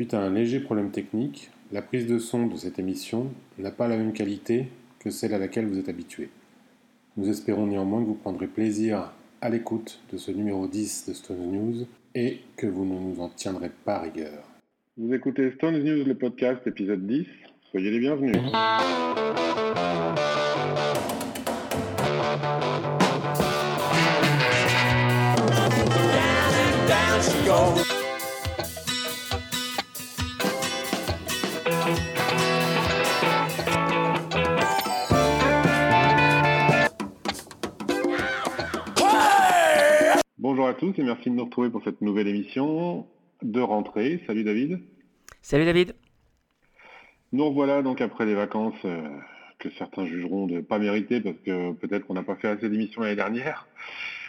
Suite à un léger problème technique, la prise de son de cette émission n'a pas la même qualité que celle à laquelle vous êtes habitué. Nous espérons néanmoins que vous prendrez plaisir à l'écoute de ce numéro 10 de Stone News et que vous ne nous en tiendrez pas rigueur. Vous écoutez Stone News, le podcast, épisode 10. Soyez les bienvenus. Bonjour à tous et merci de nous retrouver pour cette nouvelle émission de rentrée. Salut David. Salut David. Nous revoilà donc après les vacances euh, que certains jugeront de pas méritées parce que peut-être qu'on n'a pas fait assez d'émissions l'année dernière.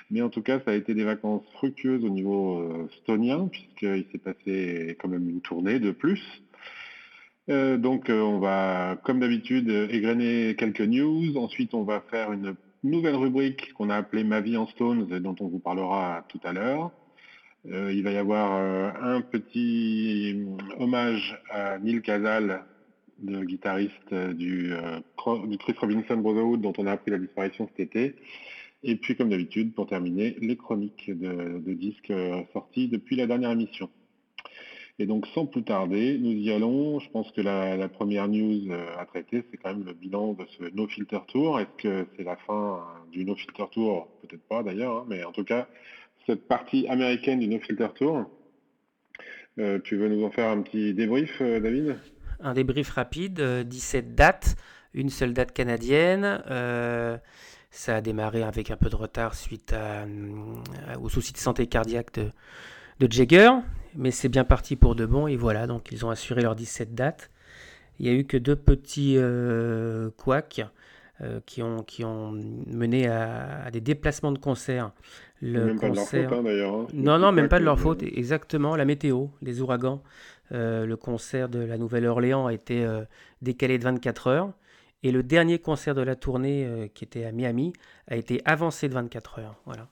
Mais en tout cas, ça a été des vacances fructueuses au niveau euh, stonien puisqu'il s'est passé quand même une tournée de plus. Euh, donc on va, comme d'habitude, égrener quelques news. Ensuite, on va faire une nouvelle rubrique qu'on a appelée Ma vie en Stones, dont on vous parlera tout à l'heure. Euh, il va y avoir euh, un petit euh, hommage à Neil Casal, le guitariste du, du, Chris Robinson Brotherhood, dont on a appris la disparition cet été. Et puis, comme d'habitude, pour terminer, les chroniques de, de disques sortis depuis la dernière émission. Et donc, sans plus tarder, nous y allons. Je pense que la, première news euh, à traiter, c'est quand même le bilan de ce No Filter Tour. Est-ce que c'est la fin du No Filter Tour? Peut-être pas d'ailleurs, hein, mais en tout cas, cette partie américaine du No Filter Tour. Euh, tu veux nous en faire un petit débrief, euh, David? Un débrief rapide, 17 dates, une seule date canadienne. ça a démarré avec un peu de retard suite aux soucis de santé cardiaque de Jagger, mais c'est bien parti pour de bon, et voilà, donc ils ont assuré leurs 17 dates. Il n'y a eu que deux petits euh, couacs euh, qui, ont, qui ont mené à, des déplacements de concerts. Le même concert... pas de leur faute, hein, d'ailleurs. Hein. Non, non, même pas de leur faute, exactement. La météo, les ouragans. Euh, le concert de la Nouvelle-Orléans a été décalé de 24 heures. Et le dernier concert de la tournée, qui était à Miami, a été avancé de 24 heures. Voilà.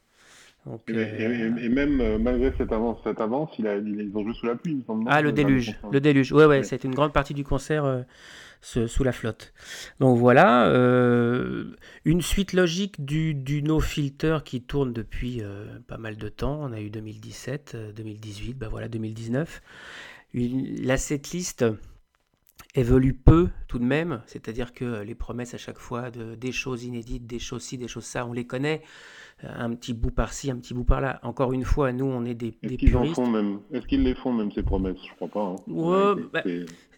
Euh, et, même euh, malgré cette avance, cette avance il a, ils ont joué sous la pluie. ah, le déluge. Le déluge. Ouais, ouais, c'est une grande partie du concert euh, sous la flotte. Donc voilà, une suite logique du, du No Filter qui tourne depuis pas mal de temps. On a eu 2017, 2018, bah voilà, 2019. Une, la setlist évolue peu tout de même, c'est-à-dire que les promesses à chaque fois de des choses inédites, des choses ci, des choses ça, on les connaît un petit bout par-ci, un petit bout par-là. Encore une fois, nous, on est des, Est-ce qu'ils font même Est-ce qu'ils les font même ces promesses? Je crois pas. Hein. Bah,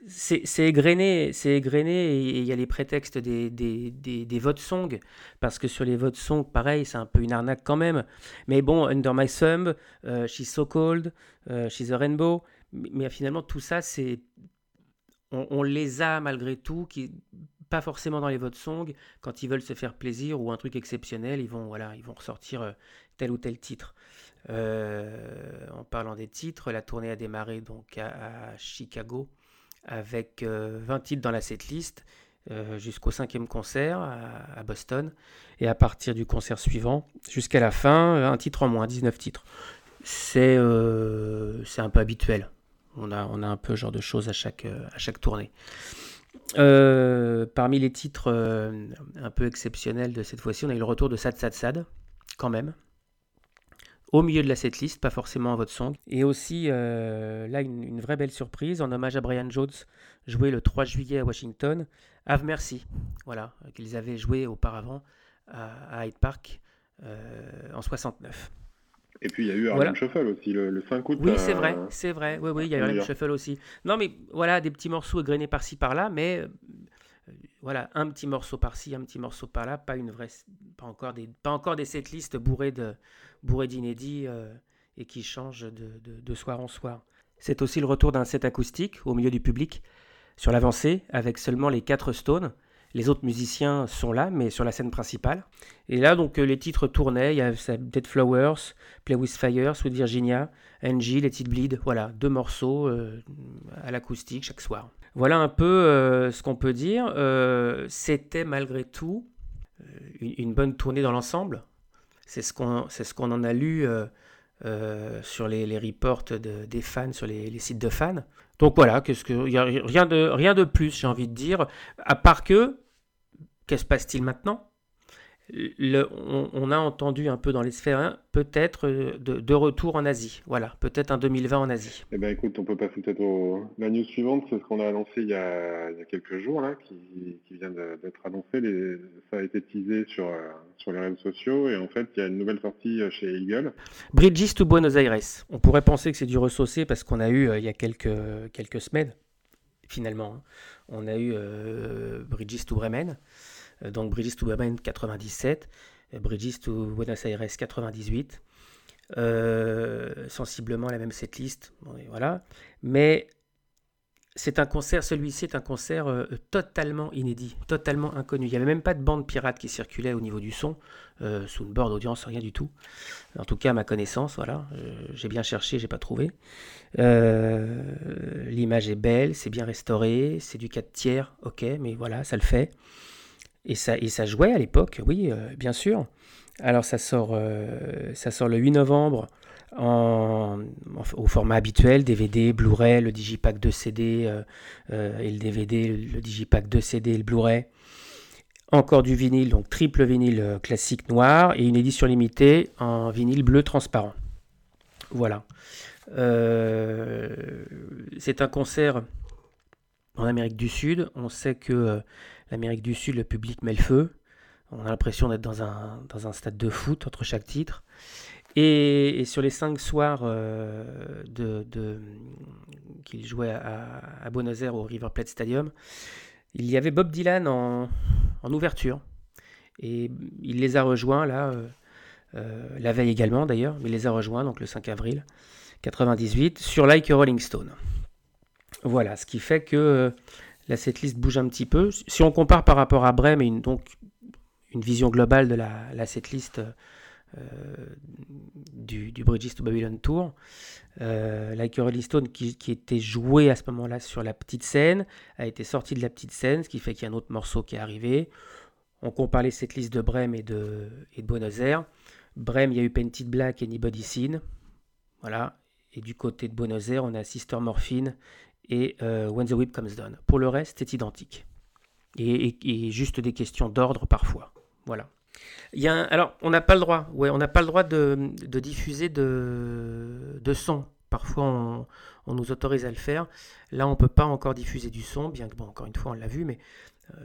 c'est égrené, c'est égrené et il y a les prétextes des, des, des, votes song parce que sur les votes song, pareil, c'est un peu une arnaque quand même. Mais bon, Under My Thumb, euh, She's So Cold, euh, She's a Rainbow, mais, finalement tout ça, c'est on, on, les a malgré tout, qui pas forcément dans les votes song, quand ils veulent se faire plaisir ou un truc exceptionnel, ils vont, voilà, ils vont ressortir euh, tel ou tel titre. Euh, en parlant des titres, la tournée a démarré donc à, Chicago avec 20 euh, titres dans la setlist jusqu'au cinquième concert à, Boston. Et à partir du concert suivant, jusqu'à la fin, un titre en moins, 19 titres. C'est c'est un peu habituel. On a, on a un peu ce genre de choses à chaque, à chaque tournée. Euh, parmi les titres euh, un peu exceptionnels de cette fois-ci, on a eu le retour de Sad Sad Sad, quand même. Au milieu de la setlist, pas forcément à votre song. Et aussi, euh, là, une, vraie belle surprise, en hommage à Brian Jones, joué le 3 juillet à Washington, Have Mercy, voilà, qu'ils avaient joué auparavant à, Hyde Park en 69. Et puis il y a eu Harlem Shuffle aussi, le, 5 août. Oui, c'est vrai, c'est vrai. Oui, oui, il y a eu Harlem Shuffle aussi. Non, mais voilà, des petits morceaux égrenés par-ci par-là, mais euh, voilà, un petit morceau par-ci, un petit morceau par-là, pas une vraie, pas encore des, pas encore des setlists bourrées de, bourrées d'inédits euh, et qui changent de, de, de soir en soir. C'est aussi le retour d'un set acoustique au milieu du public sur l'avancée avec seulement les quatre Stones les autres musiciens sont là, mais sur la scène principale. Et là, donc, euh, les titres tournaient. Il y a Dead Flowers, Play with Fire, Sweet Virginia, Angie, Let It Bleed. Voilà, deux morceaux euh, à l'acoustique chaque soir. Voilà un peu euh, ce qu'on peut dire. C'était malgré tout une, bonne tournée dans l'ensemble. C'est ce qu'on ce en a lu sur les, les reports des fans, sur les, les, sites de fans. Donc voilà, qu'est-ce que, y a rien de, rien de plus, j'ai envie de dire, à part que, qu'est-ce se passe-t-il maintenant? On, a entendu un peu dans les sphères hein, peut-être euh, de, retour en Asie. Voilà, peut-être un 2020 en Asie. Eh bien écoute, on peut passer peut-être au... La news suivante, c'est ce qu'on a annoncé il y a, quelques jours, là, qui, vient d'être annoncé. Ça a été teasé sur, euh, sur les réseaux sociaux et en fait, il y a une nouvelle sortie euh, chez Eagle. Bridges to Buenos Aires. On pourrait penser que c'est du ressaucé parce qu'on a eu il y a quelques, quelques semaines, finalement, hein. on a eu Bridges to Bremen. Euh, donc Bridges to Bremen 97, euh, Bridges to Buenos Aires 98. Euh, sensiblement la même setlist, voilà. Mais c'est un concert, celui-ci est un concert totalement inédit, totalement inconnu. Il n'y avait même pas de bande pirate qui circulait au niveau du son, sous une bord d'audience, rien du tout. En tout cas, à ma connaissance, voilà. j'ai bien cherché, j'ai pas trouvé. L'image est belle, c'est bien restauré, c'est du 4 tiers, ok, mais voilà, ça le fait. Et ça, jouait à l'époque, oui, euh, bien sûr. Alors ça sort, euh, le 8 novembre au format habituel, DVD, Blu-ray, le Digipack 2 CD euh, et le DVD, le Digipack 2 CD le Blu-ray. Encore du vinyle, donc triple vinyle classique noir et une édition limitée en vinyle bleu transparent. Voilà. c'est un concert en Amérique du Sud. On sait que l'Amérique du Sud, le public met le feu. On a l'impression d'être dans un, dans un stade de foot entre chaque titre. Et, sur les cinq soirs euh, qu'il jouait à, Buenos Aires au River Plate Stadium, il y avait Bob Dylan en, ouverture. Et il les a rejoints là, euh, euh, la veille également d'ailleurs, mais il les a rejoints donc le 5 avril 98 sur Like Rolling Stone. Voilà, ce qui fait que la setlist bouge un petit peu. Si on compare par rapport à Brême et donc une vision globale de la, setlist euh, du, du, Bridges to Babylon Tour, euh, Like Stone qui, était joué à ce moment-là sur la petite scène a été sorti de la petite scène, ce qui fait qu'il y a un autre morceau qui est arrivé. On compare les setlists de Brême et de, et de Buenos Aires. Brême, il y a eu Painted Black et Anybody Seen. Voilà. Et du côté de Buenos Aires, on a Sister Morphine et euh, When the Whip Comes Down. Pour le reste, c'est identique. Et, juste des questions d'ordre parfois. Voilà. Il y a alors, on n'a pas le droit, ouais, on n'a pas le droit de, diffuser de, son. Parfois, on, on, nous autorise à le faire. Là, on ne peut pas encore diffuser du son, bien que, bon, encore une fois, on l'a vu, mais euh,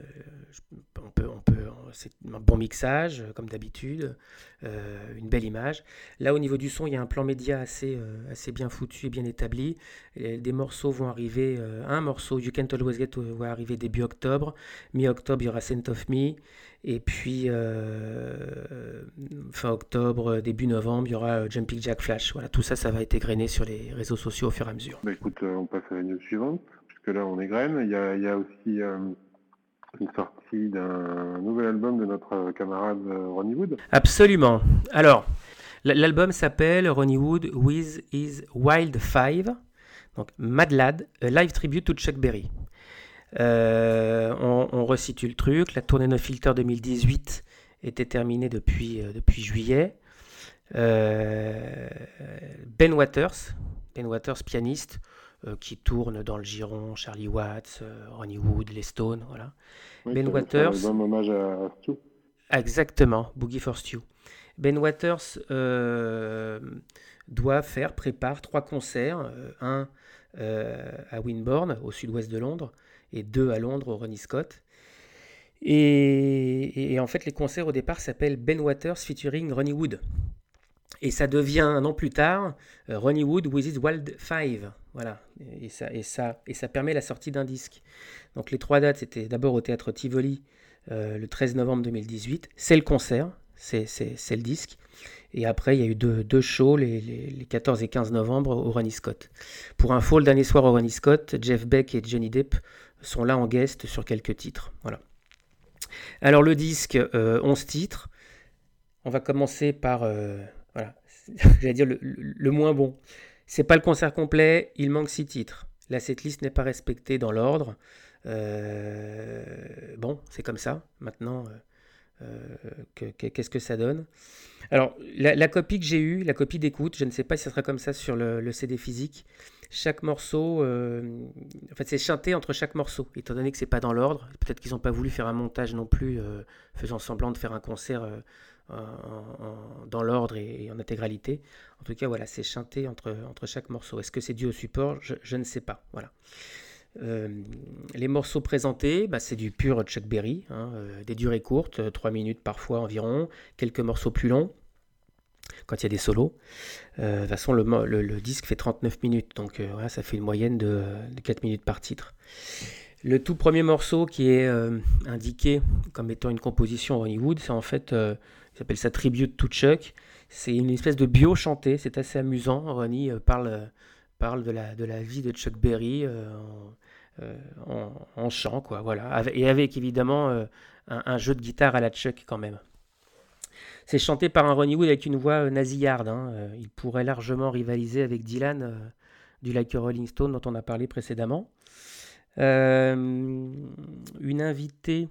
on peut, on peut, c'est un bon mixage, comme d'habitude, euh, une belle image. Là, au niveau du son, il y a un plan média assez, euh, assez bien foutu et bien établi. des morceaux vont arriver, un morceau, You Can't Always Get, va arriver début octobre. Mi-octobre, il y aura Saint of Me. Et puis, fin octobre, début novembre, il y aura Jumping Jack Flash. Voilà, tout ça, ça va être égrené sur les réseaux sociaux au fur et à mesure. Bah, écoute, on passe à la news suivante, puisque là, on égrène. Il il y a aussi une sortie d'un nouvel album de notre camarade euh, Ronnie Wood. Absolument. Alors, l'album s'appelle Ronnie Wood with his Wild Five, donc Mad Lad, a live tribute to Chuck Berry. Euh, on, resitue le truc. La tournée No Filter 2018 était terminée depuis, euh, depuis juillet. ben Waters, Ben Waters, pianiste, qui tournent dans le giron, Charlie Watts, euh, Ronnie Wood, les Stones, voilà. ben Waters. Un hommage à Stu. Exactement, Boogie for Stu. Ben Waters euh, doit faire, prépare trois concerts, un à Winborne, au sud-ouest de Londres, et deux à Londres, au Ronnie Scott. Et, et, en fait, les concerts au départ s'appellent Ben Waters featuring Ronnie Wood. Et ça devient un an plus tard euh, Ronnie Wood with his Wild Five. Voilà. Et ça, et, ça, et ça permet la sortie d'un disque. Donc les trois dates, c'était d'abord au théâtre Tivoli euh, le 13 novembre 2018. C'est le concert, c'est le disque. Et après, il y a eu deux, deux shows les, les, 14 et 15 novembre au Ronnie Scott. Pour info, le dernier soir au Ronnie Scott, Jeff Beck et Johnny Depp sont là en guest sur quelques titres. Voilà. Alors le disque, 11 euh, titres. On va commencer par voilà, j'allais dire le, moins bon. C'est pas le concert complet, il manque six titres. La setlist n'est pas respectée dans l'ordre. Euh, bon, c'est comme ça. Maintenant, qu'est-ce que ça donne? Alors, la, copie que j'ai eue, la copie d'écoute, je ne sais pas si ça sera comme ça sur le, CD physique. Chaque morceau, en fait, c'est chanté entre chaque morceau, étant donné que c'est pas dans l'ordre. Peut-être qu'ils n'ont pas voulu faire un montage non plus, faisant semblant de faire un concert dans l'ordre et, en intégralité. En tout cas, voilà, c'est chanté entre, entre chaque morceau. Est-ce que c'est dû au support? Je, ne sais pas. Voilà. Euh, les morceaux présentés, bah, c'est du pur Chuck Berry, hein, euh, des durées courtes, 3 minutes parfois environ, quelques morceaux plus longs quand il y a des solos. Euh, de toute façon, le, disque fait 39 minutes, donc ça fait une moyenne de, 4 minutes par titre. Le tout premier morceau qui est indiqué comme étant une composition Hollywood, c'est en fait s'appelle ça Tribute to Chuck. C'est une espèce de bio chanté, c'est assez amusant. Ronnie euh, parle, euh, parle de, la, vie de Chuck Berry euh, en, chant, quoi. Et avec évidemment un, jeu de guitare à la Chuck quand même. C'est chanté par un Ronnie Wood avec une voix nasillarde. Hein. Il pourrait largement rivaliser avec Dylan du Like Rolling Stone dont on a parlé précédemment. une invitée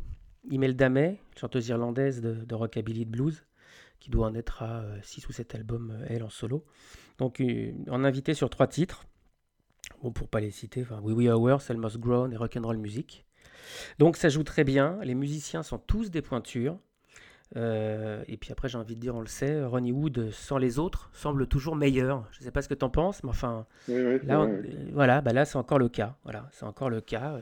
Imelda May, chanteuse irlandaise de, rockabilly de blues, qui doit en être à 6 euh, ou 7 albums, euh, elle, en solo. Donc, en invité sur trois titres. Bon, pour pas les citer, enfin, We We Hours, Almost Grown et Rock'n'Roll Music. Donc, ça joue très bien. Les musiciens sont tous des pointures. Euh, et puis après, j'ai envie de dire, on le sait, Ronnie Wood, sans les autres, semble toujours meilleur. Je ne sais pas ce que tu en penses, mais enfin, là, voilà, bah là, c'est encore le cas. Voilà, c'est encore le cas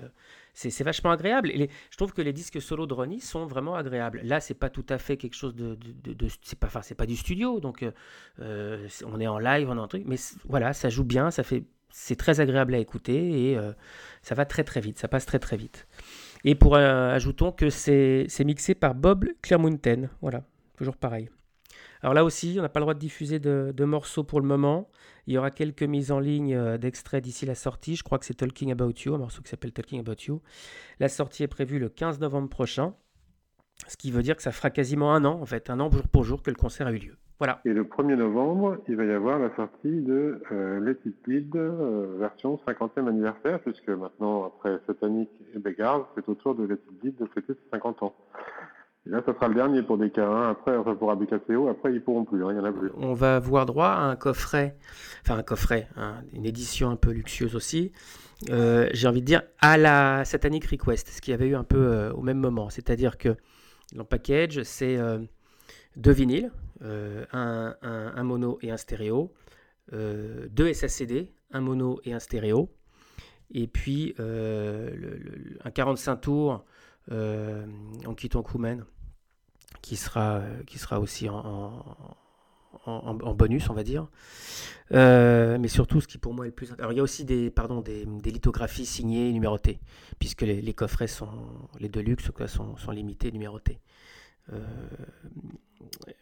c'est vachement agréable. Et je trouve que les disques solo de Ronnie sont vraiment agréables. Là, c'est pas tout à fait quelque chose de, c'est pas, enfin, c'est pas du studio, donc euh, euh, on est en live, on est en truc, mais voilà, ça joue bien, ça fait, c'est très agréable à écouter et euh, ça va très très vite, ça passe très très vite. Et pour ajoutons que c'est mixé par Bob Clermonten, voilà, toujours pareil. Alors là aussi, on n'a pas le droit de diffuser de, morceaux pour le moment. Il y aura quelques mises en ligne euh, d'extraits d'ici la sortie. Je crois que c'est Talking About You, un morceau qui s'appelle Talking About You. La sortie est prévue le 15 novembre prochain. Ce qui veut dire que ça fera quasiment un an, en fait, un an jour pour jour que le concert a eu lieu. Voilà. Et le 1er novembre, il va y avoir la sortie de euh, Let It Bleed, euh, version 50e anniversaire, puisque maintenant, après Satanic et Beggars, c'est au tour de Let It Bleed de fêter ses 50 ans là, ça sera le dernier pour des K1. Après, enfin, pour ABKCO, après, ils pourront plus. Hein, il y en a plus. On va avoir droit à un coffret, enfin un coffret, hein, une édition un peu luxueuse aussi. Euh, j'ai envie de dire à la Satanic Request, ce qu'il y avait eu un peu euh, au même moment. C'est-à-dire que le package, c'est euh, deux vinyles, un, mono et un stéréo, deux SACD, un mono et un stéréo, et puis un 45 tours en quittant Koumen qui sera, qui sera aussi en, en, bonus, on va dire. Euh, mais surtout, ce qui pour moi est le plus. Alors, il y a aussi des, pardon, des, lithographies signées et numérotées, puisque les, coffrets sont, les Deluxe sont, sont limités et numérotés. Euh,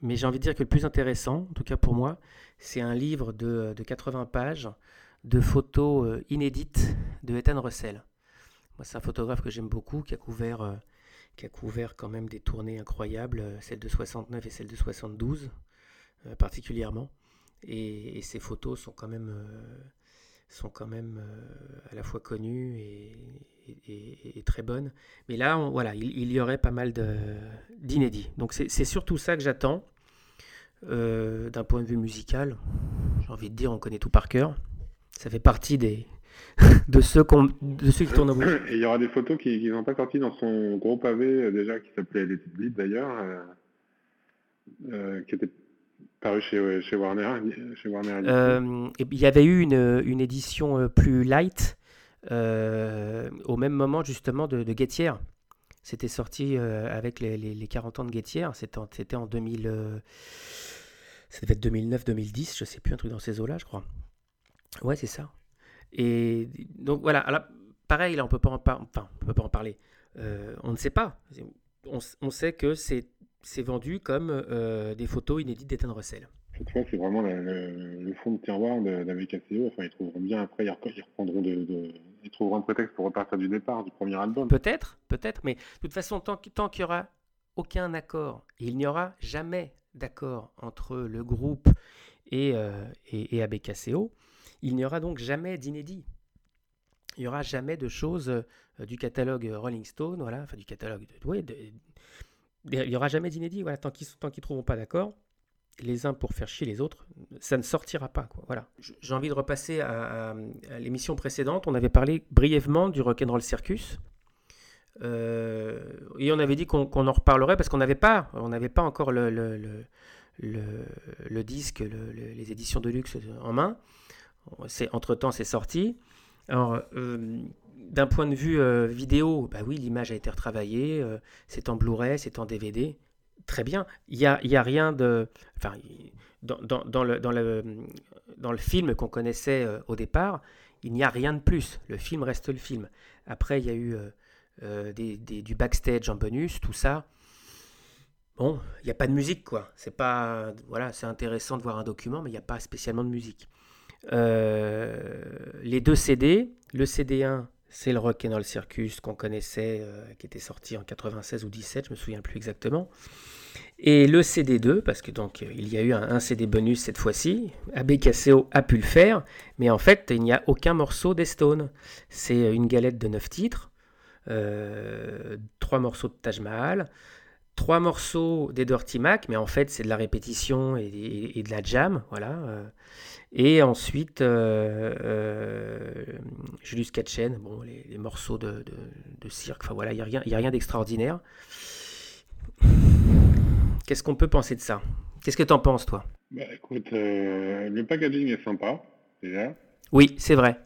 mais j'ai envie de dire que le plus intéressant, en tout cas pour moi, c'est un livre de, de 80 pages de photos euh, inédites de Ethan Russell. C'est un photographe que j'aime beaucoup, qui a couvert qui a couvert quand même des tournées incroyables, euh, celle de 69 et celle de 72 euh, particulièrement. Et, ces photos sont quand même, euh, sont quand même à la fois connues et, très bonnes. Mais là, voilà, il, y aurait pas mal d'inédits. Donc c'est surtout ça que j'attends. D'un point de vue musical, j'ai envie de dire, on connaît tout par cœur. Ça fait partie des, de ceux, de ceux qui tournent au bout. il y aura des photos qui n'ont pas sorti dans son gros pavé, euh, déjà, qui s'appelait Les Bleed d'ailleurs, euh, euh, qui était paru chez, chez Warner. Chez Warner il y avait eu une, une édition plus light au même moment, justement, de, de Guettière. C'était sorti avec les, les, 40 ans de Guettière. C'était en 2000. ça devait être 2009-2010, je sais plus, un truc dans ces eaux-là, je crois. Ouais, c'est ça. Et donc voilà, alors, pareil, là, on peut pas en enfin, on peut pas en parler. Euh, on ne sait pas. On, sait que c'est vendu comme euh, des photos inédites d'Ethan Russell. Cette fois, c'est vraiment le, fond de tiroir d'AVKCO. Enfin, ils trouveront bien après, ils, reprendront de, ils trouveront un prétexte pour repartir du départ du premier album. Peut-être, peut-être, mais de toute façon, tant, tant qu'il n'y aura aucun accord, il n'y aura jamais d'accord entre le groupe et, euh, et, et ABKCO, il n'y aura donc jamais d'inédit. Il n'y aura jamais de choses euh, du catalogue Rolling Stone, voilà, enfin du catalogue de, il n'y aura jamais d'inédit, voilà, tant qu'ils ne trouveront pas d'accord, les uns pour faire chier les autres, ça ne sortira pas. Quoi. Voilà. J'ai envie de repasser à, l'émission précédente. On avait parlé brièvement du Rock'n'Roll Circus. Euh, et on avait dit qu'on en reparlerait parce qu'on n'avait pas, pas encore le, disque, les éditions de luxe en main. Entre-temps, c'est sorti. Alors, euh, d'un point de vue euh, vidéo, bah oui, l'image a été retravaillée, c'est en Blu-ray, c'est en DVD très bien. Il a, y a rien de. Dans, le, film qu'on connaissait euh, au départ, il n'y a rien de plus. Le film reste le film. Après, il y a eu euh, euh, des, du backstage en bonus, tout ça. Bon, il n'y a pas de musique, quoi. C'est pas. Voilà, c'est intéressant de voir un document, mais il n'y a pas spécialement de musique. Les deux CD, le CD1 c'est le Rock'n'Roll Circus qu'on connaissait, euh, qui était sorti en 96 ou 17, je me souviens plus exactement. Et le CD2, parce que donc il y a eu un, CD bonus cette fois-ci, ABKCO a pu le faire, mais en fait il n'y a aucun morceau des Stones. C'est une galette de 9 titres, euh, trois morceaux de Taj Mahal, trois morceaux des Dirty Mac, mais en fait c'est de la répétition et, de la jam, voilà. Et ensuite, euh, euh, Julius Katchen, bon, les, morceaux de, cirque, enfin voilà, il n'y a rien, a rien d'extraordinaire. Qu'est-ce qu'on peut penser de ça? Qu'est-ce que tu en penses, toi? Bah, Écoute, euh, le packaging est sympa, déjà. Oui, c'est vrai.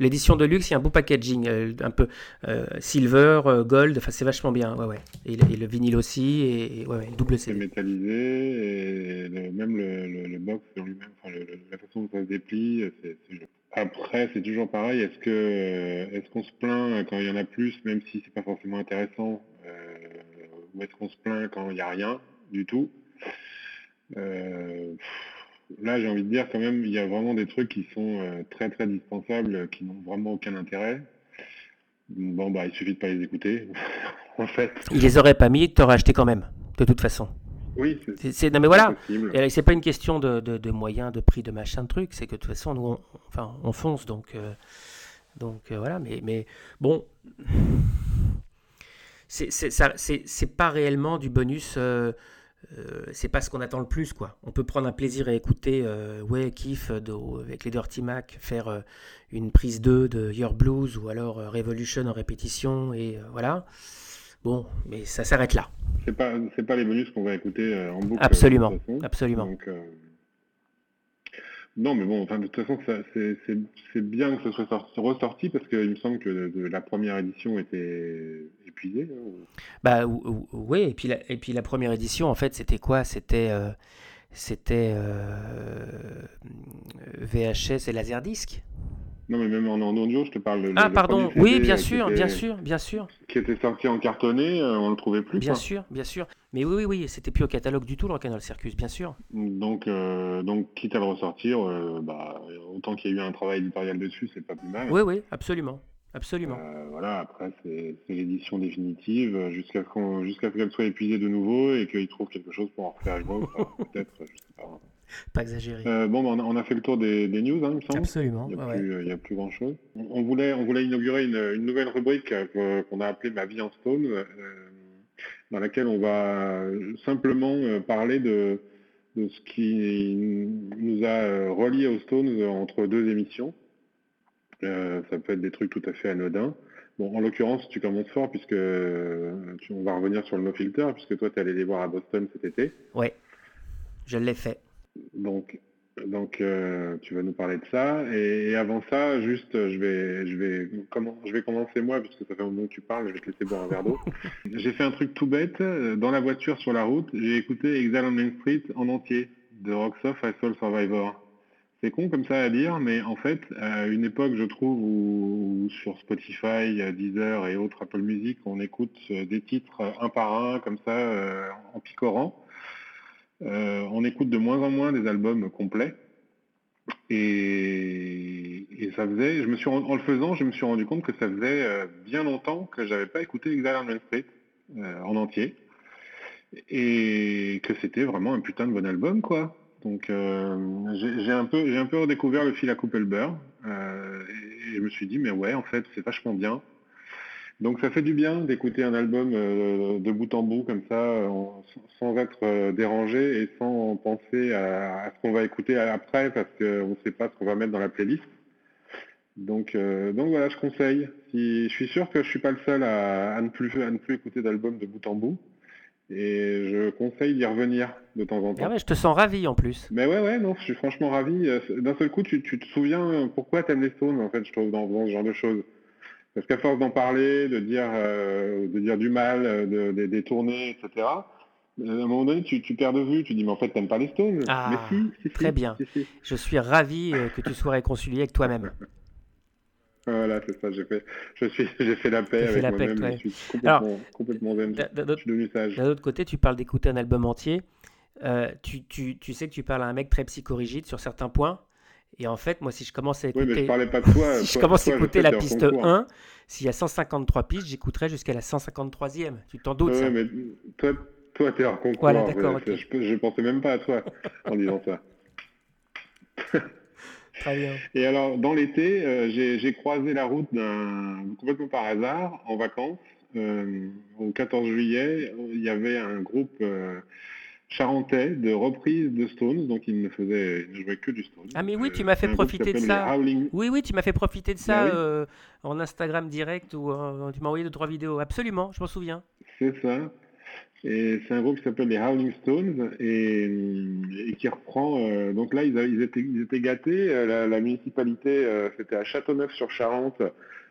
L'édition de luxe, il y a un beau packaging, euh, un peu euh, silver, euh, gold, enfin c'est vachement bien, ouais, ouais. Et, le, vinyle aussi, et, ouais, double CD. C'est métallisé, et même le, box lui-même, la façon dont ça se déplie, c'est Après, c'est toujours pareil, est-ce est-ce qu'on se plaint quand il y en a plus, même si c'est pas forcément intéressant, ou est-ce qu'on se plaint quand il n'y a rien du tout? Là, j'ai envie de dire quand même, il y a vraiment des trucs qui sont euh, très très dispensables, qui n'ont vraiment aucun intérêt. Bon, bah, il suffit de pas les écouter, en fait. Il les aurait pas mis, tu aurais acheté quand même, de toute façon. Oui, c'est non mais voilà, c'est pas une question de, de, moyens, de prix, de machin, de truc, c'est que de toute façon, nous, on, enfin, on fonce, donc, euh, donc euh, voilà, mais, mais bon, c'est pas réellement du bonus euh, c'est pas ce qu'on attend le plus quoi. On peut prendre un plaisir à écouter euh, ouais kiff avec les Dirty Mac faire euh, une prise 2 de Your Blues ou alors Revolution en répétition et voilà. Bon, mais ça s'arrête là. C'est pas c'est pas les bonus qu'on va écouter en boucle. Absolument, absolument. Non, mais bon, enfin, de toute façon, c'est bien que ce soit ressorti parce qu'il me semble que la première édition était épuisée. Hein, bah oui, et puis, la, et puis la première édition, en fait, c'était quoi? C'était euh, c'était euh, VHS et Laserdisc? Non, mais même en, audio, je te parle. Ah, pardon, oui, bien sûr, bien sûr, bien sûr. Qui était sorti en cartonné, euh, on le trouvait plus. Bien sûr, bien sûr. Mais oui, oui, oui, c'était plus au catalogue du tout, le Canal Circus, bien sûr. Donc, euh, donc quitte à le ressortir, euh, bah, autant qu'il y a eu un travail éditorial dessus, c'est pas plus mal. Oui, oui, absolument. Absolument. voilà, après, c'est l'édition définitive, jusqu'à ce qu'elle soit épuisée de nouveau et qu'ils trouvent quelque chose pour en refaire une autre, peut-être, je sais pas. Pas exagéré. Euh, bon, bah, on a, fait le tour des, news, hein, il me semble. Absolument. Il n'y a, plus grand chose. On, voulait, on voulait inaugurer une, nouvelle rubrique euh, qu'on a appelée Ma vie en stone, euh, dans laquelle on va simplement parler de, ce qui nous a reliés aux Stones entre deux émissions. ça peut être des trucs tout à fait anodins. Bon, en l'occurrence, tu commences fort puisque on va revenir sur le no filter puisque toi tu es allé les voir à Boston cet été. Oui, je l'ai fait. Donc, donc euh, tu vas nous parler de ça. Et, avant ça, juste, je vais, je vais, comment, je vais commencer moi, puisque ça fait un moment que tu parles, je vais te laisser boire un verre d'eau. j'ai fait un truc tout bête. Dans la voiture sur la route, j'ai écouté Exile on Main Street en entier de Rocksoft I Soul Survivor. C'est con comme ça à dire, mais en fait, à une époque, je trouve, où, sur Spotify, Deezer et autres Apple Music, on écoute des titres un par un, comme ça, euh, en picorant. Euh, on écoute de moins en moins des albums complets. Et, ça faisait, je me suis en le faisant, je me suis rendu compte que ça faisait euh, bien longtemps que j'avais pas écouté Exile Main euh, en entier, et que c'était vraiment un putain de bon album, quoi. Donc j'ai un peu, j'ai un peu redécouvert le fil à couper le beurre, et je me suis dit mais ouais, en fait, c'est vachement bien. Donc ça fait du bien d'écouter un album euh, de bout en bout comme ça, sans être euh, dérangé et sans penser à, ce qu'on va écouter après parce qu'on ne sait pas ce qu'on va mettre dans la playlist. Donc, euh, donc voilà, je conseille. Si, je suis sûr que je suis pas le seul à, ne, plus, à ne plus écouter d'album de bout en bout. Et je conseille d'y revenir de temps en temps. Ah ouais, je te sens ravi en plus. Mais ouais, ouais, non, je suis franchement ravi. D'un seul coup, tu, te souviens pourquoi tu aimes les Stones, en fait, je trouve, dans ce genre de choses. Parce qu'à force d'en parler, de dire, euh, de dire du mal, euh, de, de, des tournées, etc., euh, à un moment donné, tu, perds de vue, tu dis, mais en fait, t'aimes pas les Stones. Ah, mais si, très bien. je suis ravi que tu sois réconcilié avec toi-même. Voilà, c'est ça, j'ai fait, je suis, j'ai fait la paix avec moi-même, je suis complètement, complètement zen, je suis devenu sage. D'un autre côté, tu parles d'écouter un album entier, tu, tu, tu, sais que tu parles à un mec très psychorigide sur certains points, et en fait, moi, si je commence à écouter, oui, mais je parlais pas de toi, si je commence à écouter la piste 1, s'il y a 133 pistes, j'écouterai jusqu'à la 153e. Tu t'en doutes mais toi, toi, t'es hors concours. Voilà, d'accord. Je, je, pensais même pas à toi en disant ça. Très bien. Et alors, dans l'été, euh, j'ai croisé la route d'un complètement par hasard en vacances. Euh, au 14 juillet, il y avait un groupe. Euh, charentais de reprise de Stones, donc il ne faisait, il ne jouait que du Stones. Ah mais oui, tu m'as fait profiter de ça. Oui, oui, tu m'as fait profiter de ça bah euh, en Instagram direct ou tu m'as envoyé deux trois vidéos. Absolument, je m'en souviens. C'est ça. Et c'est un groupe qui s'appelle les Howling Stones et, qui reprend. Euh, donc là, ils, ils, étaient, ils étaient gâtés. Euh, la, la municipalité, c'était à Châteauneuf-sur-Charente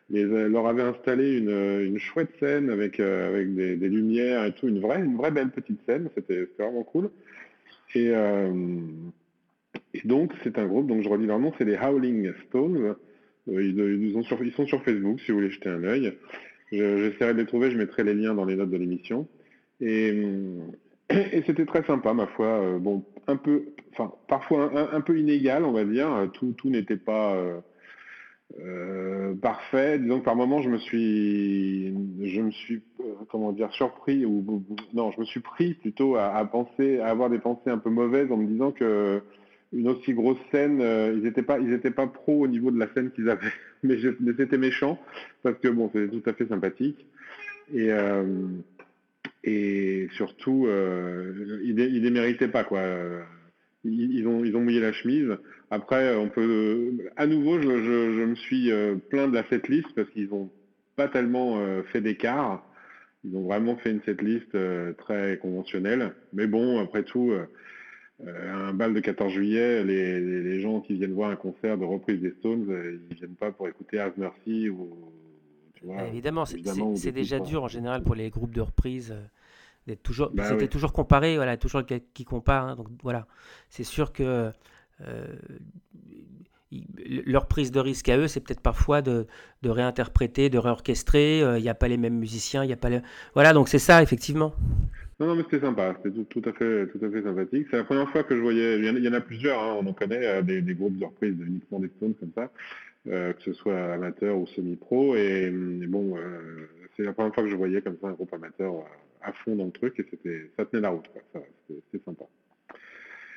ils leur avaient installé une, chouette scène avec, euh, des, lumières et tout, une vraie, une vraie belle petite scène, c'était vraiment cool. Et, euh, donc c'est un groupe, donc je redis leur nom, c'est les Howling Stones. Euh, ils, sont sur, Facebook si vous voulez jeter un œil. J'essaierai de les trouver, je mettrai les liens dans les notes de l'émission. Et, c'était très sympa, ma foi. Bon, un peu, enfin, parfois un, peu inégal, on va dire. Tout n'était pas euh, parfait. Disons que par moment, je me suis, je me suis, euh, comment dire, surpris ou non, je me suis pris plutôt à, penser, à avoir des pensées un peu mauvaises en me disant que une aussi grosse scène, euh, ils n'étaient pas, ils pas pros au niveau de la scène qu'ils avaient, mais, c'était méchant parce que bon, c'était tout à fait sympathique et surtout, ils, ne les méritaient pas quoi. Ils, ont, ils ont mouillé la chemise. Après, on peut, à nouveau, je, me suis euh, plaint de la setlist parce qu'ils n'ont pas tellement euh, fait d'écart. Ils ont vraiment fait une setlist euh, très conventionnelle. Mais bon, après tout, un bal de 14 juillet, les, gens qui viennent voir un concert de reprise des Stones, ils viennent pas pour écouter As Mercy ou. évidemment, c'est déjà dur en général pour les groupes de reprise d'être toujours. Bah c'était toujours comparé, voilà, toujours qui compare. Hein, donc voilà, c'est sûr que euh, leur prise de risque à eux, c'est peut-être parfois de, réinterpréter, de réorchestrer. Euh, il n'y a pas les mêmes musiciens, il n'y a pas les... Voilà, donc c'est ça, effectivement. Non, non, mais c'était sympa, c'était tout, à fait, tout à fait sympathique. C'est la première fois que je voyais, il y en a, plusieurs, hein, on en connaît, euh, des, groupes de reprise uniquement des Stones comme ça, que ce soit amateur ou semi-pro. Et, bon, c'est la première fois que je voyais comme ça un groupe amateur à fond dans le truc et ça tenait la route, c'était sympa.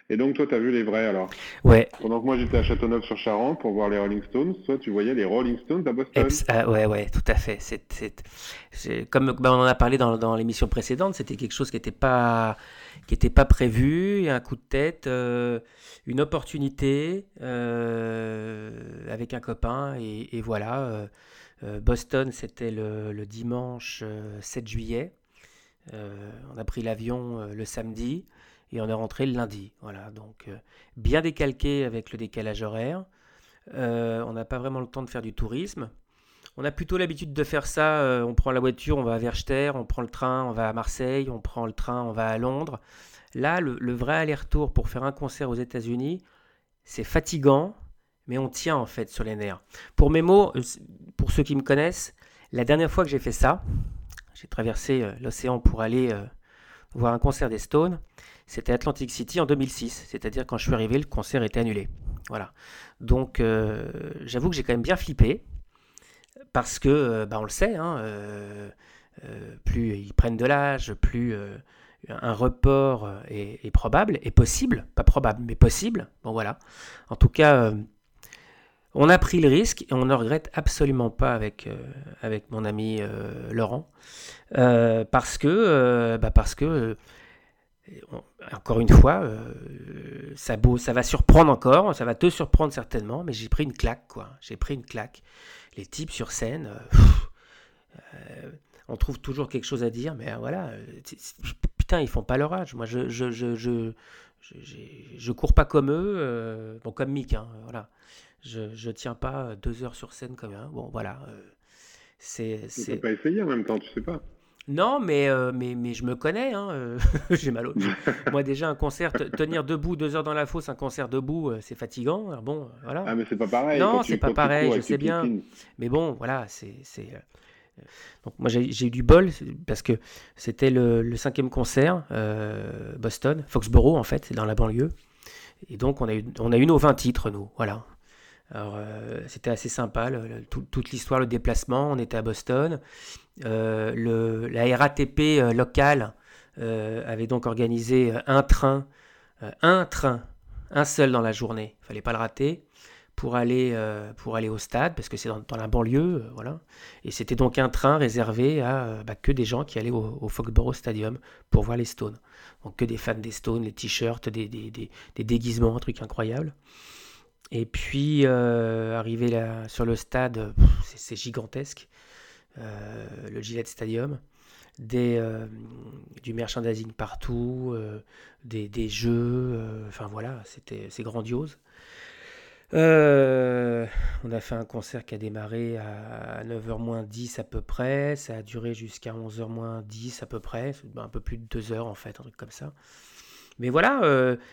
Et donc, toi, tu as vu les vrais alors Ouais. Pendant que moi, j'étais à Châteauneuf-sur-Charente pour voir les Rolling Stones, toi, tu voyais les Rolling Stones à Boston ah, Ouais, ouais, tout à fait. C'est, comme bah, on en a parlé dans, l'émission précédente, c'était quelque chose qui n'était pas, qui pas prévu, un coup de tête, euh, une opportunité euh, avec un copain, et, voilà. Euh, Boston, c'était le, le, dimanche 7 juillet. on a pris l'avion le samedi et on est rentré le lundi. Voilà, donc euh, bien décalqué avec le décalage horaire. Euh, on n'a pas vraiment le temps de faire du tourisme. On a plutôt l'habitude de faire ça. Euh, on prend la voiture, on va à Verchter, on prend le train, on va à Marseille, on prend le train, on va à Londres. Là, le, vrai aller-retour pour faire un concert aux États-Unis, c'est fatigant, mais on tient en fait sur les nerfs. Pour mes mots, pour ceux qui me connaissent, la dernière fois que j'ai fait ça, j'ai traversé l'océan pour aller voir un concert des Stones. C'était Atlantic City en 2006, c'est-à-dire quand je suis arrivé, le concert était annulé. Voilà. Donc euh, j'avoue que j'ai quand même bien flippé, parce que, euh, bah, on le sait, hein, euh, plus ils prennent de l'âge, plus un report est, probable, est possible, pas probable, mais possible. Bon voilà. En tout cas, On a pris le risque et on ne regrette absolument pas avec, avec mon ami Laurent. Parce que, bah parce que encore une fois, ça, beau, ça va surprendre encore, ça va te surprendre certainement, mais j'ai pris une claque, quoi. J'ai pris une claque. Les types sur scène, on trouve toujours quelque chose à dire, mais voilà, putain, ils font pas leur âge. Moi, je, je, je, je, je, cours pas comme eux, bon, comme Mick, hein, voilà. Je ne tiens pas deux heures sur scène comme un. Bon, voilà. Euh, c'est. Tu pas essayé en même temps, tu sais pas. Non, mais, euh, mais, mais je me connais. Hein, euh, J'ai mal au. Moi, déjà, un concert, tenir debout deux heures dans la fosse, un concert debout, c'est fatigant. bon, voilà. Ah, mais c'est pas pareil. Non, c'est pas pareil, je sais bien. Mais bon, voilà, c'est. Donc, moi, j'ai eu du bol parce que c'était le, le, cinquième concert, Boston, Foxborough, en fait, dans la banlieue. Et donc, on a, eu, on a eu nos 20 titres, nous. Voilà. Alors, euh, c'était assez sympa, toute l'histoire, le déplacement. On était à Boston. Euh, la RATP euh, locale avait donc organisé un train, un train, un seul dans la journée. Il fallait pas le rater pour aller, pour aller au stade, parce que c'est dans, la banlieue, voilà. Et c'était donc un train réservé à bah, que des gens qui allaient au, Foxborough Stadium pour voir les Stones. Donc que des fans des Stones, les t-shirts, des, des, des, déguisements, un truc incroyable. Et puis, euh, arrivé là, sur le stade, c'est gigantesque, euh, le Gillette Stadium, des, euh, du merchandising partout, des, des, jeux, enfin voilà, c'est grandiose. on a fait un concert qui a démarré à 9h moins 10 à peu près, ça a duré jusqu'à 11h moins 10 à peu près, un peu plus de 2 heures en fait, un truc comme ça. Mais voilà,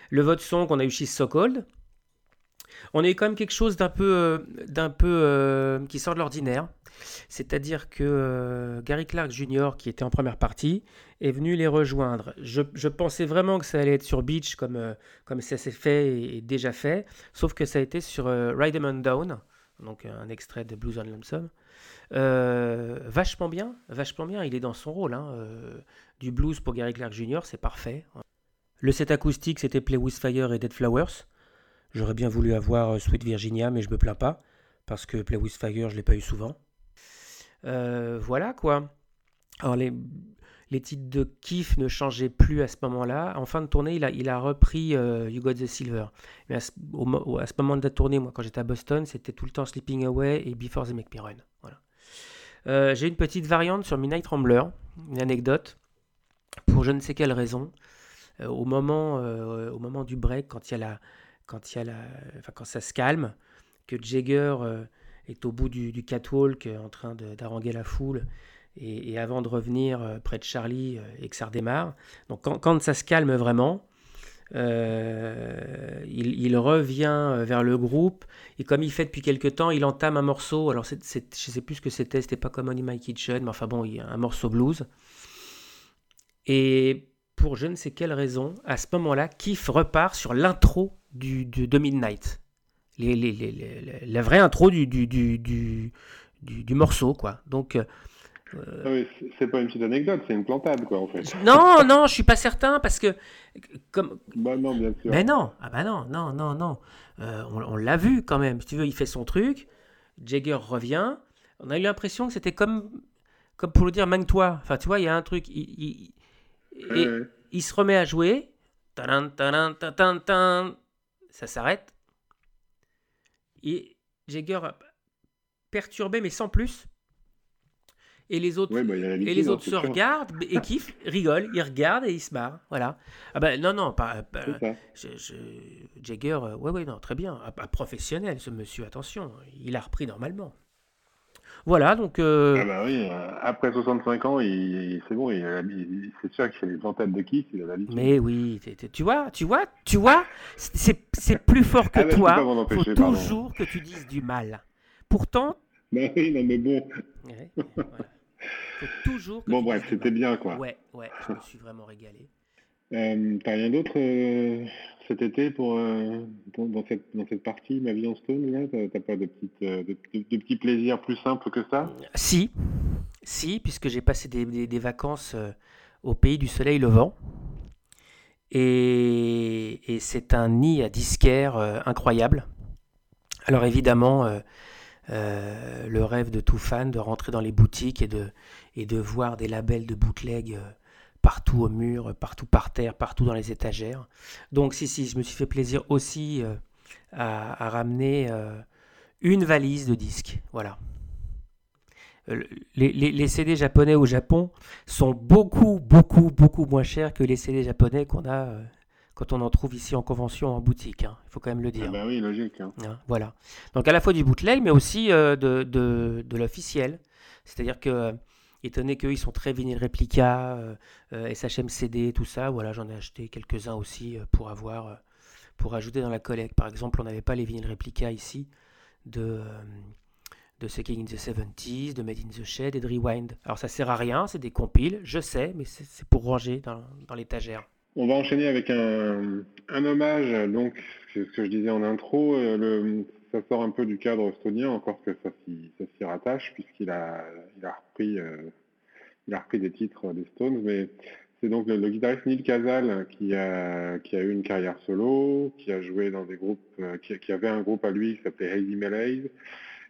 le vote son qu'on a eu chez So Cold, on eu quand même quelque chose d'un peu, euh, d'un peu euh, qui sort de l'ordinaire. C'est-à-dire que euh, Gary Clark Jr., qui était en première partie, est venu les rejoindre. Je, pensais vraiment que ça allait être sur Beach, comme, comme ça s'est fait et, déjà fait, sauf que ça a été sur Ride Em Down, donc un extrait de Blues on Lonesome. vachement bien, vachement bien, il est dans son rôle. Hein, du blues pour Gary Clark Jr., c'est parfait. Le set acoustique, c'était Play With Fire et Dead Flowers. J'aurais bien voulu avoir euh, Sweet Virginia, mais je me plains pas, parce que Play With Fire, je l'ai pas eu souvent. Euh, voilà quoi. Alors les, titres de Kiff ne changeaient plus à ce moment-là. En fin de tournée, il a, repris euh, You Got the Silver. Mais à ce, moment de la tournée, moi, quand j'étais à Boston, c'était tout le temps Sleeping Away et Before the Make. J'ai une petite variante sur Midnight Rambler, une anecdote. Pour je ne sais quelle raison, au moment du break, quand il y a la, quand, y a la, enfin, quand ça se calme, que Jagger euh, est au bout du, catwalk euh, en train d'haranguer la foule, et, avant de revenir euh, près de Charlie et que ça redémarre. Donc quand, ça se calme vraiment, il, revient vers le groupe et comme il fait depuis quelques temps, il entame un morceau. Alors c'est, je ne sais plus ce que c'était, c'était pas comme Only My Kitchen, mais enfin bon, un morceau blues. Et pour je ne sais quelle raison, à ce moment-là, Keith repart sur l'intro du, de Midnight. Les, les, les, la vraie intro du, du, du, du, morceau, quoi. Donc. Euh, ah c'est pas une petite anecdote, c'est une plantade, quoi, en fait. Non, non, je suis pas certain parce que. Comme... Bah non, bien sûr. Mais non, ah bah non, non, non, non. Euh, on, on l'a vu quand même. Si tu veux, il fait son truc. Jagger revient. On a eu l'impression que c'était comme, comme pour le dire, manque-toi. Enfin, tu vois, il y a un truc. Il, il, il se remet à jouer. Taran, taran, taran, ça s'arrête. Et Jagger perturbé, mais sans plus. Et les autres, bah, et les autres se regardent et kiffent, rigolent, ils regardent et ils se marrent. Voilà. Ah ben non, non, pas. Jagger, euh, ouais, ouais, non, très bien. professionnel, ce monsieur, attention, il a repris normalement. Voilà, donc. Euh, ah bah oui, euh, après 65 ans, c'est bon, c'est sûr qu'il fait les entêtes de kiff, il a l'habitude. Mais oui, tu vois, tu vois, tu vois, c'est plus fort que ah bah, toi. Il faut toujours que tu dises du mal. Pourtant. Bah oui, non, mais bon. faut toujours. bon, bref, c'était bien, quoi. Ouais, ouais, je me suis vraiment régalé. Euh, T'as rien d'autre euh, cet été pour, euh, dans, cette, partie, ma vie en stone là T'as pas euh, de, petits plaisirs plus simples que ça? Si, si, puisque j'ai passé des, vacances au pays du soleil levant. Et, et c'est un nid à disquaire incroyable. Alors évidemment, le rêve de tout fan de rentrer dans les boutiques et de, et de voir des labels de bootleg partout au mur, partout par terre, partout dans les étagères. Donc si, si, je me suis fait plaisir aussi à, ramener une valise de disques. Voilà. Euh, les, CD japonais au Japon sont beaucoup, beaucoup, beaucoup moins chers que les CD japonais qu'on a euh, quand on en trouve ici en convention en boutique. Hein. Il faut quand même le dire. Ah bah oui, logique. Hein. Hein, voilà. Donc à la fois du bootleg, mais aussi euh, de, de, l'officiel. C'est-à-dire que, étonné qu'eux, ils sont très vinyle réplica, SHM CD, tout ça, voilà, j'en ai acheté quelques-uns aussi pour avoir, pour ajouter dans la collecte. Par exemple, on n'avait pas les vinyles réplica ici de de in the 70s, de Made in the Shed et de Rewind. Alors ça sert à rien, c'est des compiles, je sais, mais c'est pour ranger dans, l'étagère. On va enchaîner avec un, hommage, donc ce que je disais en intro, euh, le, ça sort un peu du cadre estonien, encore que ça s'y rattache, puisqu'il a, repris, euh, a repris des titres des Stones, mais c'est donc le, guitariste Neil Casal qui a, qui a eu une carrière solo, qui a joué dans des groupes, euh, qui, qui, avait un groupe à lui qui s'appelait Hazy Malaise,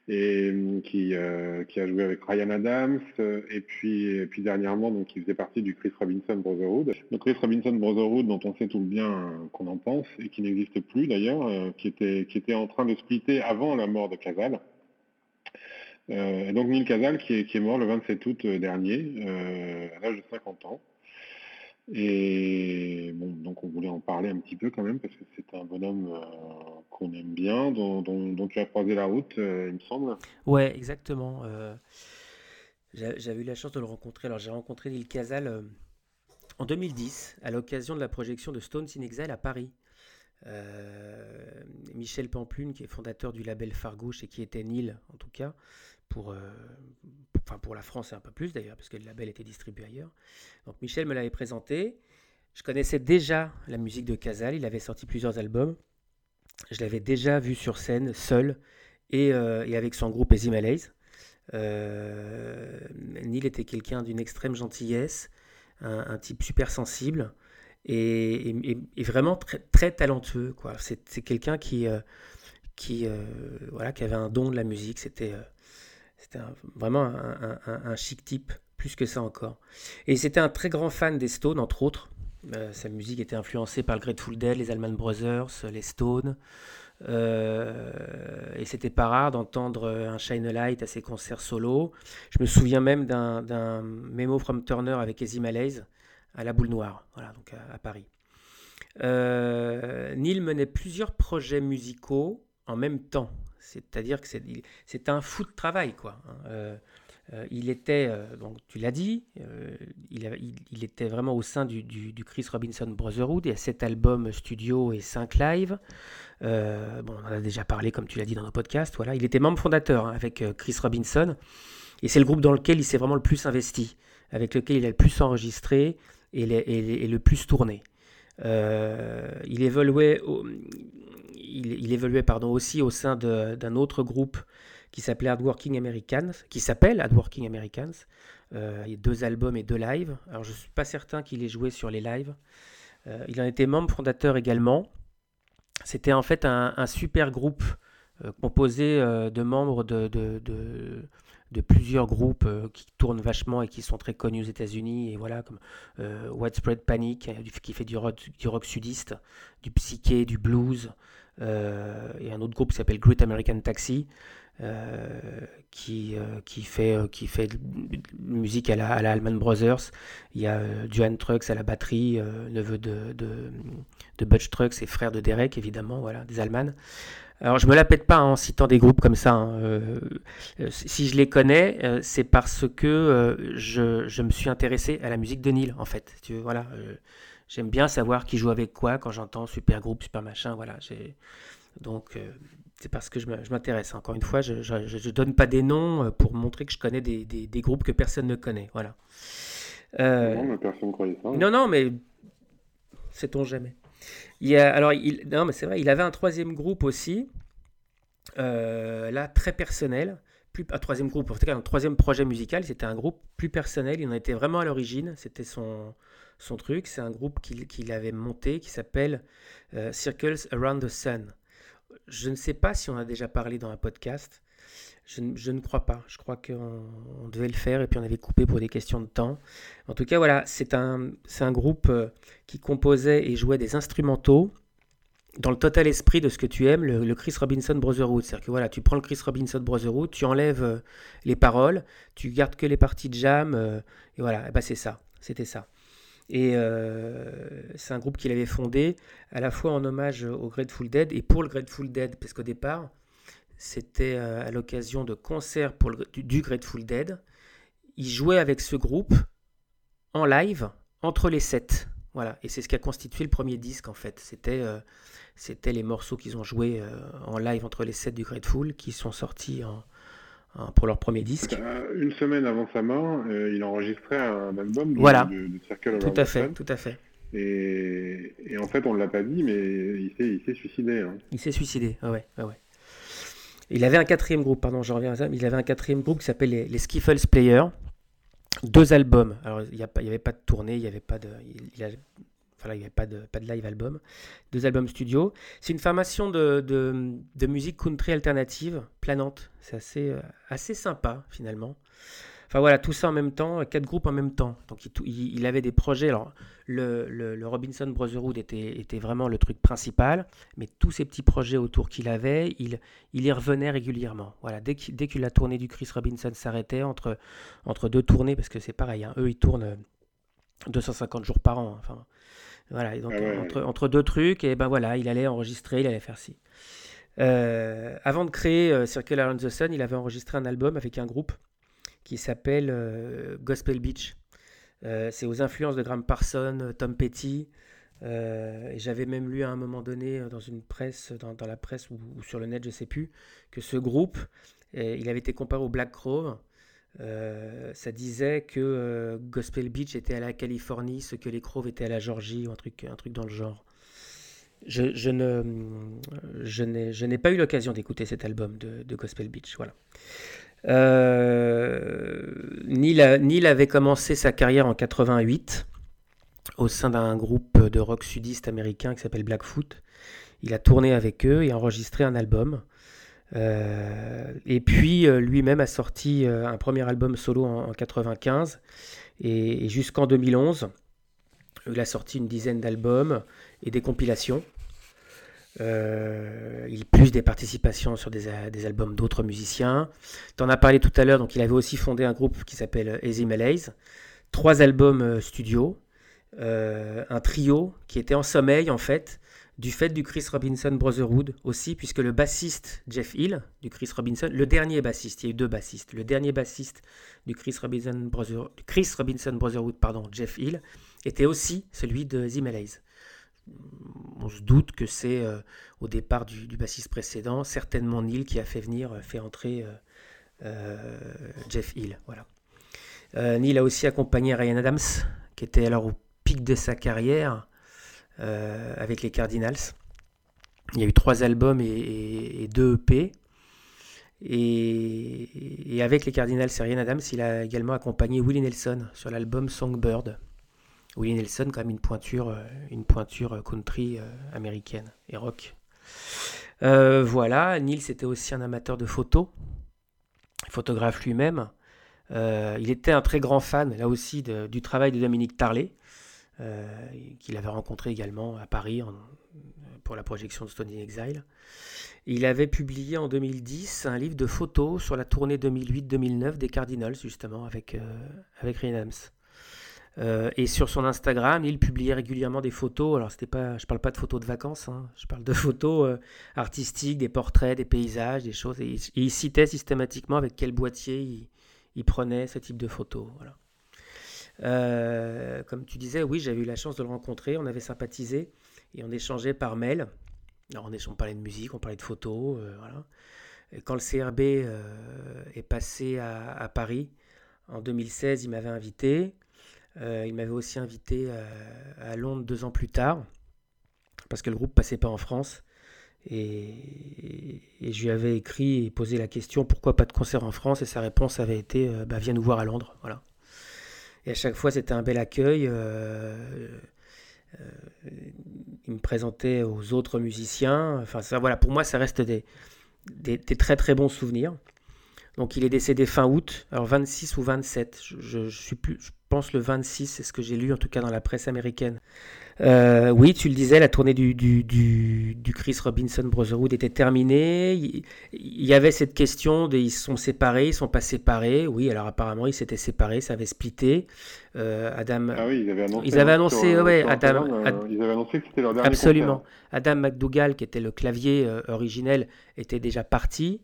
et euh, qui, euh, qui a joué avec Ryan Adams euh, et puis, puis dernièrement donc qui faisait partie du Chris Robinson Brotherhood. Le Chris Robinson Brotherhood dont on sait tout le bien qu'on en pense et qui n'existe plus d'ailleurs, qui, était, qui était en train de splitter avant la mort de Casal. et donc Neil Casal qui est, qui est mort le 27 août dernier à l'âge de 50 ans. Et bon, donc on voulait en parler un petit peu quand même parce que c'est un bonhomme euh, qu'on aime bien, dont, tu as croisé la route, euh, il me semble. Ouais, exactement. Euh, j'avais eu la chance de le rencontrer. Alors j'ai rencontré Neil Casal en 2010 à l'occasion de la projection de Stones in Exile à Paris. Michel Pamplune, qui est fondateur du label Fargouche et qui était Neil en tout cas, pour, enfin pour la France et un peu plus d'ailleurs, parce que le label était distribué ailleurs. Donc Michel me l'avait présenté. Je connaissais déjà la musique de Casal, il avait sorti plusieurs albums. Je l'avais déjà vu sur scène, seul, et, euh, avec son groupe Easy Malaise. Euh, Neil était quelqu'un d'une extrême gentillesse, un, type super sensible et, vraiment très, talentueux. C'est, quelqu'un qui, euh, qui, voilà, qui avait un don de la musique. C'était c'était vraiment un, chic type, plus que ça encore. Et c'était un très grand fan des Stones, entre autres. Euh, sa musique était influencée par le Grateful Dead, les Allman Brothers, les Stones. Euh, et c'était pas rare d'entendre un Shine a Light à ses concerts solo. Je me souviens même d'un Memo from Turner avec Easy Malaise à la Boule Noire, voilà, donc à, Paris. Euh, Neil menait plusieurs projets musicaux en même temps. C'est-à-dire que c'est un fou de travail, quoi. Hein. Euh, euh, il était, euh, donc tu l'as dit, il, était vraiment au sein du, Chris Robinson Brotherhood. Il y a sept albums studio et cinq live. bon, on en a déjà parlé, comme tu l'as dit dans nos podcasts. Voilà, il était membre fondateur hein, avec Chris Robinson, et c'est le groupe dans lequel il s'est vraiment le plus investi, avec lequel il a le plus enregistré et le plus tourné. il évoluait, il, évoluait pardon, aussi au sein d'un autre groupe qui s'appelait Hardworking Americans, qui s'appelle Hardworking Americans. Euh, il y a deux albums et deux lives. Alors je ne suis pas certain qu'il ait joué sur les lives. Euh, il en était membre fondateur également. C'était en fait un, super groupe euh, composé de membres de, de, plusieurs groupes qui tournent vachement et qui sont très connus aux États-Unis. Et voilà, comme Widespread Panic, qui fait du rock, du rock sudiste, du psyché, du blues. Euh, et un autre groupe qui s'appelle Great American Taxi. Euh, qui, euh, qui, fait, qui fait musique à la, à la Allman Brothers. Il y a Duane Trucks à la batterie, neveu de, de, de, Butch Trucks et frère de Derek, évidemment, voilà, des Allemands. Alors je me la pète pas en citant des groupes comme ça. Hein. si je les connais, c'est parce que je, je, me suis intéressé à la musique de Neil, en fait. Voilà, J'aime bien savoir qui joue avec quoi quand j'entends super groupe, super machin. Voilà. Donc, euh, c'est parce que je m'intéresse. Encore une fois, je ne donne pas des noms euh, pour montrer que je connais des, des, groupes que personne ne connaît. Voilà. Euh, non, mais personne ne croyait ça. Non, non, mais sait-on jamais. Il a, alors, il, non, mais c'est vrai, il avait un troisième groupe aussi, là, très personnel. Plus, un troisième groupe, en tout cas, un troisième projet musical, c'était un groupe plus personnel. Il en était vraiment à l'origine. C'était son, son truc. C'est un groupe qu'il avait monté qui s'appelle euh, Circles Around the Sun. je ne sais pas si on a déjà parlé dans un podcast. Je, ne crois pas. Je crois qu'on devait le faire et puis on avait coupé pour des questions de temps. En tout cas, voilà, c'est un, un groupe euh, qui composait et jouait des instrumentaux dans le total esprit de ce que tu aimes, le, Chris Robinson Brotherhood. C'est-à-dire que voilà, tu prends le Chris Robinson Brotherhood, tu enlèves euh, les paroles, tu gardes que les parties de jam, et voilà, bah c'est ça, c'était ça. Et c'est un groupe qu'il avait fondé à la fois en hommage au Grateful Dead et pour le Grateful Dead, parce qu'au départ, c'était euh, à l'occasion de concerts pour du, Grateful Dead. Il jouait avec ce groupe en live entre les sets. Voilà, et c'est ce qui a constitué le premier disque en fait. C'était euh, les morceaux qu'ils ont joués euh, en live entre les sets du Grateful qui sont sortis en, pour leur premier disque. Une semaine avant sa mort, il enregistrait un album de, voilà. de, Circle Tout à fait, tout à fait. Et, et en fait, on ne l'a pas dit, mais il s'est suicidé. Hein. Il s'est suicidé, ouais, ouais. Il avait un quatrième groupe, pardon, je reviens à ça. Il avait un quatrième groupe qui s'appelle les, Skiffles Players. Deux albums. Alors, il n'y avait pas de tournée, il n'y avait pas de. Il, il avait pas de, pas de live album. Deux albums studio. C'est une formation de, de, musique country alternative, planante. C'est assez, euh, assez sympa, finalement. Enfin voilà, tout ça en même temps, quatre groupes en même temps. Donc il, il avait des projets. Alors le, le, Robinson Brotherhood était, était, vraiment le truc principal, mais tous ces petits projets autour qu'il avait, il, il y revenait régulièrement. Voilà, dès, dès que la tournée du Chris Robinson s'arrêtait, entre, entre deux tournées, parce que c'est pareil, hein, eux ils tournent 250 jours par an. Enfin, voilà, donc ah entre, entre, deux trucs, et ben voilà, il allait enregistrer, il allait faire ci. Euh, avant de créer euh, Circle Around the Sun, il avait enregistré un album avec un groupe qui s'appelle euh, Gospel Beach. Euh, c'est aux influences de Graham Parson, Tom Petty. Euh, et j'avais même lu à un moment donné dans une presse, dans, la presse ou, sur le net, je sais plus, que ce groupe, il avait été comparé au Black Crow. Ça disait que Gospel Beach était à la Californie, ce que les Crows étaient à la Georgie, ou un truc, un truc dans le genre. Je, je ne, je n'ai pas eu l'occasion d'écouter cet album de, Gospel Beach. Voilà. Euh, Neil, avait commencé sa carrière en 88 au sein d'un groupe de rock sudiste américain qui s'appelle Blackfoot. Il a tourné avec eux et enregistré un album. Euh, et puis euh, lui-même a sorti un premier album solo en, 1995 95 et jusqu'en 2011, il a sorti une dizaine d'albums et des compilations. Euh, il plus des participations sur des, albums d'autres musiciens. Tu en as parlé tout à l'heure, donc il avait aussi fondé un groupe qui s'appelle Easy Malaise. Trois albums euh, studio, euh, un trio qui était en sommeil en fait, du fait du Chris Robinson Brotherhood aussi, puisque le bassiste Jeff Hill du Chris Robinson, le dernier bassiste, il y a eu deux bassistes, le dernier bassiste du Chris Robinson, Chris Robinson Brotherhood, pardon, Jeff Hill, était aussi celui de Malaise on se doute que c'est euh, au départ du, bassiste précédent, certainement Neil qui a fait venir, euh, fait entrer euh, Jeff Hill. Voilà. Neil a aussi accompagné Ryan Adams, qui était alors au pic de sa carrière avec les Cardinals. Il y a eu trois albums et, deux EP. Et, avec les Cardinals Ryan Adams, il a également accompagné Willie Nelson sur l'album Songbird. Willie Nelson, quand même une pointure, euh, une pointure euh, country euh, américaine et rock. voilà, Neil c'était aussi un amateur de photos, photographe lui-même. il était un très grand fan, là aussi, du travail de Dominique Tarlet, qu'il avait rencontré également à Paris pour la projection de Stone in Exile. Il avait publié en 2010 un livre de photos sur la tournée 2008-2009 des Cardinals, justement, avec, avec Ryan Adams. Euh, et sur son Instagram, il publiait régulièrement des photos. Alors, c'était pas, je parle pas de photos de vacances, hein. je parle de photos euh, artistiques, des portraits, des paysages, des choses. Et, il citait systématiquement avec quel boîtier il, prenait ce type de photos. Voilà. Euh, comme tu disais, oui, j'avais eu la chance de le rencontrer. On avait sympathisé et on échangeait par mail. Alors, on, parlait de musique, on parlait de photos. Et quand le CRB est passé à, Paris en 2016, il m'avait invité. Euh, il m'avait aussi invité euh, à, Londres deux ans plus tard, parce que le groupe passait pas en France. Et, je lui avais écrit et posé la question pourquoi pas de concert en France? Et sa réponse avait été euh, bah, viens nous voir à Londres voilà et à chaque fois c'était un bel accueil me présentait aux autres musiciens. Enfin, voilà, pour moi, ça reste des, très très bons souvenirs. Donc, il est décédé fin août, alors 26 ou 27, je, je je pense le 26, c'est ce que j'ai lu en tout cas dans la presse américaine. Euh, oui, tu le disais, la tournée du, du, du, Chris Robinson Brotherhood était terminée. Il, y avait cette question de ils sont séparés, ils sont pas séparés. Oui, alors apparemment ils s'étaient séparés, ça avait splitté. Euh, Adam. Ah oui, ils avaient annoncé. Ils avaient annoncé, ouais, Adam. Euh, ils avaient annoncé que c'était leur dernier Absolument. Adam McDougall, qui était le clavier originel, était déjà parti.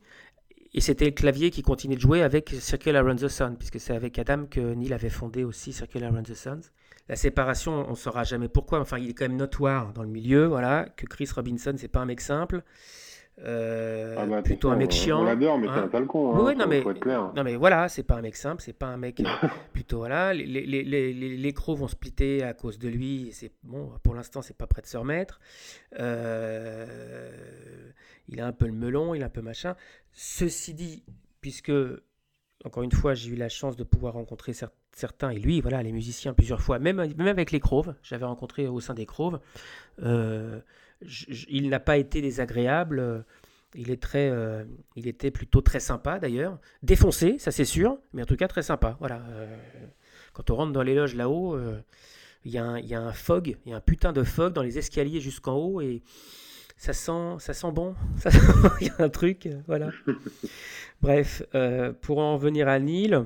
Et c'était le clavier qui continuait de jouer avec Circle Around the Sun, puisque c'est avec Adam que Neil avait fondé aussi Circle Around the Sun la séparation, on ne saura jamais pourquoi. Enfin, il est quand même notoire dans le milieu, voilà, que Chris Robinson, c'est pas un mec simple. Euh, ah bah, plutôt un mec chiant. On l'adore, mais c'est un sale con. Hein, oui, non, mais, non, mais voilà, c'est pas un mec simple, c'est pas un mec plutôt. Voilà, les, les, les, les, crocs vont splitter à cause de lui. C'est bon, pour l'instant, c'est pas prêt de se remettre. Euh, il a un peu le melon, il a un peu machin. Ceci dit, puisque encore une fois, j'ai eu la chance de pouvoir rencontrer certains, et lui, voilà, les musiciens plusieurs fois, même, même avec les Croves, j'avais rencontré au sein des Croves, euh, il n'a pas été désagréable, il, est très, euh, il était plutôt très sympa d'ailleurs, défoncé, ça c'est sûr, mais en tout cas très sympa, voilà. Euh, quand on rentre dans les loges là-haut, il y, a un, y a un fog, il y a un putain de fog dans les escaliers jusqu'en haut, et ça sent, ça sent bon, il y a un truc, voilà. Bref, euh, pour en venir à Neil,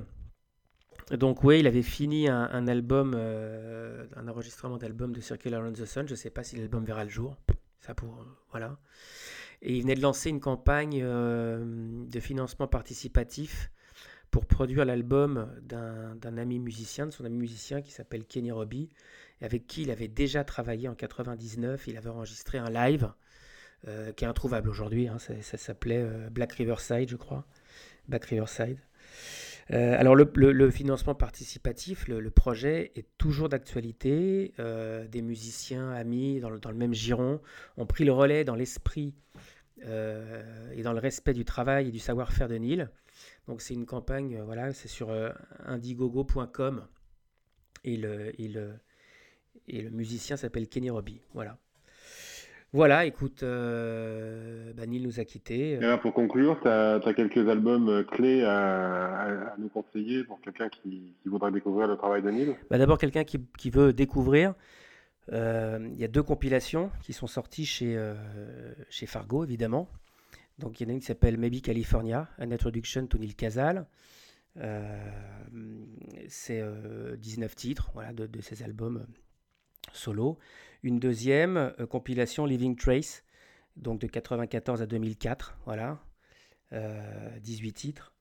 donc oui, il avait fini un, album, euh, un enregistrement d'album de Circle Around the Sun. Je ne sais pas si l'album verra le jour. Ça pour voilà. Et il venait de lancer une campagne euh, de financement participatif pour produire l'album d'un ami musicien, de son ami musicien qui s'appelle Kenny Robbie, avec qui il avait déjà travaillé en 99. Il avait enregistré un live euh, qui est introuvable aujourd'hui. Hein. ça, s'appelait euh, Black Riverside, je crois. Black Riverside. Euh, alors le, financement participatif, le, projet est toujours d'actualité. des musiciens amis dans le, même giron ont pris le relais dans l'esprit et dans le respect du travail et du savoir-faire de Neil. Donc c'est une campagne, voilà, c'est sur indiegogo.com et le, et, le, et le musicien s'appelle Kenny Robbie. Voilà. Voilà, écoute, euh, bah, nous a quittés. Euh. pour conclure, tu as, quelques albums euh, clés à, nous conseiller pour quelqu'un qui, voudrait découvrir le travail de Neil? Bah, D'abord, quelqu'un qui, veut découvrir. Euh, il y a deux compilations qui sont sorties chez, chez Fargo, évidemment. Donc, il y en a une qui s'appelle Maybe California, An Introduction to Neil Casal. C'est 19 titres voilà, de, de ces albums solo. Une deuxième euh, compilation Living Trace, donc de 94 à 2004, voilà, 18 euh, titres.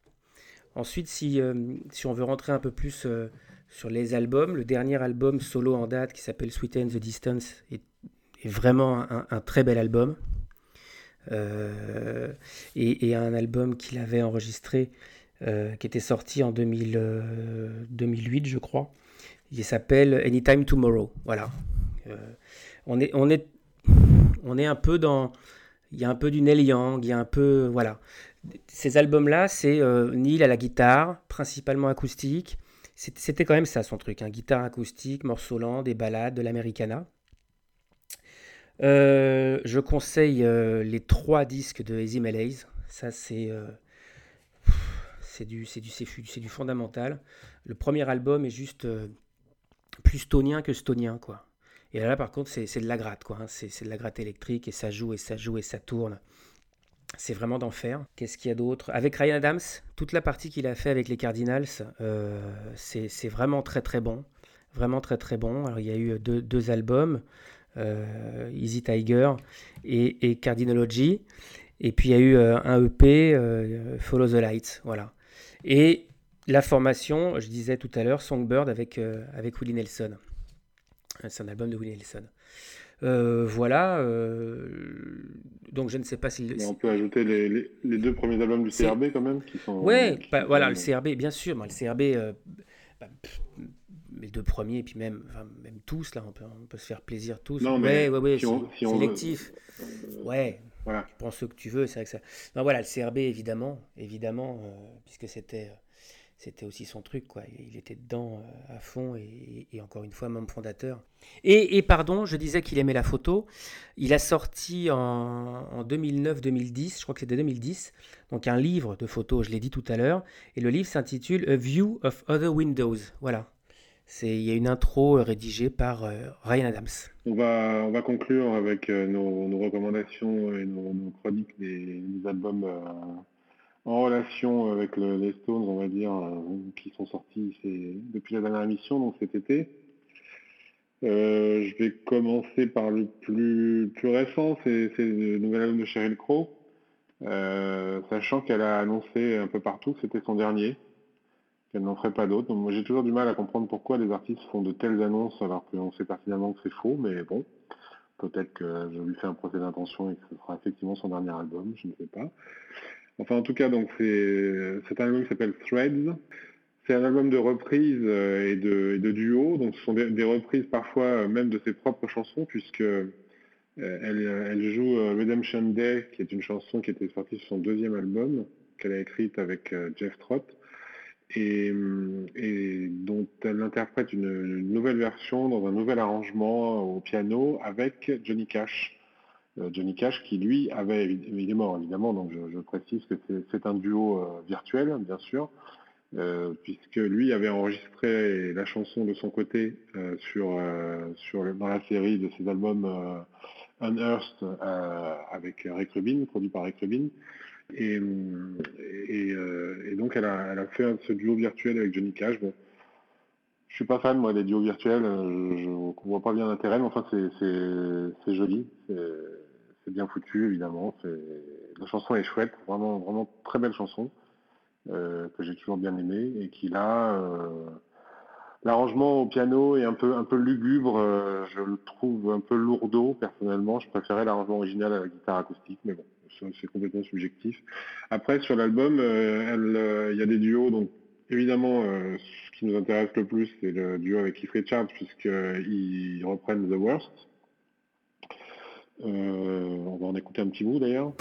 Ensuite, si, euh, si, on veut rentrer un peu plus sur les albums, le dernier album solo en date qui s'appelle Sweet the Distance est, vraiment un, très bel album. et, un album qu'il avait enregistré qui était sorti en 2008, je crois. Il s'appelle Anytime Tomorrow. Voilà on est, on est, on est un peu dans, il y a un peu du Neil Young, il y a un peu, voilà. Ces albums-là, c'est euh, Neil à la guitare, principalement acoustique. C'était quand même ça son truc, hein. guitare acoustique, morceau lent, des ballades, de l'americana. Euh, je conseille euh, les trois disques de Easy Malaise. Ça, c'est c'est du, du fondamental. Le premier album est juste plus stonien que stonien, quoi. Et là, par contre, c'est de la gratte, quoi. Hein. C'est de la gratte électrique et ça joue et ça joue et ça tourne. C'est vraiment d'enfer. Qu'est-ce qu'il y a d'autre? Avec Ryan Adams, toute la partie qu'il a fait avec les Cardinals, euh, c'est vraiment très très bon. Vraiment très très bon. Alors, il y a eu deux, albums, euh, Easy Tiger et, Cardinalogy. Et puis il y a eu euh, un EP, Follow the Lights. Voilà. Et la formation, je disais tout à l'heure, Songbird avec, avec Willie Nelson. C'est un album de Willie Nelson. Euh, voilà. Euh, donc je ne sais pas si. on peut ajouter les, les, deux premiers albums du CRB quand même qui sont. Ouais, bah, voilà le CRB bien sûr. le CRB, euh, bah, les deux premiers et puis même, même tous là, on peut, on peut, se faire plaisir tous. Non mais ouais, ouais, si sélectif. ouais. Voilà. Tu prends ce que tu veux, c'est vrai que ça. Non voilà le CRB évidemment, évidemment, puisque c'était c'était aussi son truc, quoi. Il était dedans euh, à fond et, encore une fois, membre fondateur. Et, pardon, je disais qu'il aimait la photo. Il a sorti en, 2009-2010, je crois que c'était 2010, donc un livre de photos, je l'ai dit tout à l'heure. Et le livre s'intitule A View of Other Windows. Voilà. Il y a une intro euh, rédigée par euh, Ryan Adams. On va, on va conclure avec nos, recommandations et nos, chroniques des, albums en relation avec les Stones, on va dire, euh, qui sont sortis depuis la dernière émission, donc cet été. Euh, je vais commencer par le plus, récent, c'est le nouvel album de Sheryl Crow, euh, sachant qu'elle a annoncé un peu partout que c'était son dernier, qu'elle n'en ferait pas d'autres. Moi j'ai toujours du mal à comprendre pourquoi les artistes font de telles annonces alors qu'on sait pertinemment que c'est faux, mais bon, peut-être que je lui fais un procès d'intention et que ce sera effectivement son dernier album, je ne sais pas. Enfin, en tout cas, donc c'est un album s'appelle Threads. C'est un album de reprises euh, et de, et duos, donc ce sont des, reprises parfois euh, même de ses propres chansons, puisque euh, elle, joue Redemption Day, qui est une chanson qui était sortie sur son deuxième album, qu'elle a écrite avec Jeff Trott, et, dont elle interprète une, nouvelle version dans un nouvel arrangement au piano avec Johnny Cash. Euh, Johnny Cash, qui lui avait, il est mort évidemment, donc je, précise que c'est un duo euh, virtuel, bien sûr, euh, puisque lui avait enregistré la chanson de son côté sur, dans la série de ses albums Unearthed avec Rick Rubin, produit par Rick Rubin. Et, donc elle a, elle a, fait ce duo virtuel avec Johnny Cash. Bon, je suis pas fan moi des duos virtuels, je ne vois pas bien l'intérêt, mais enfin c'est joli c'est bien foutu évidemment. La chanson est chouette, vraiment, vraiment très belle chanson euh, que j'ai toujours bien aimée et qui là, euh, l'arrangement au piano est un peu, un peu lugubre. Euh, je le trouve un peu lourdeau personnellement. Je préférais l'arrangement original à la guitare acoustique, mais bon, c'est complètement subjectif. Après sur l'album, il y a des duos donc. Évidemment, ce qui nous intéresse le plus, c'est le duo avec Keith Richards, puisqu'ils reprennent The Worst, on va en écouter un petit bout d'ailleurs.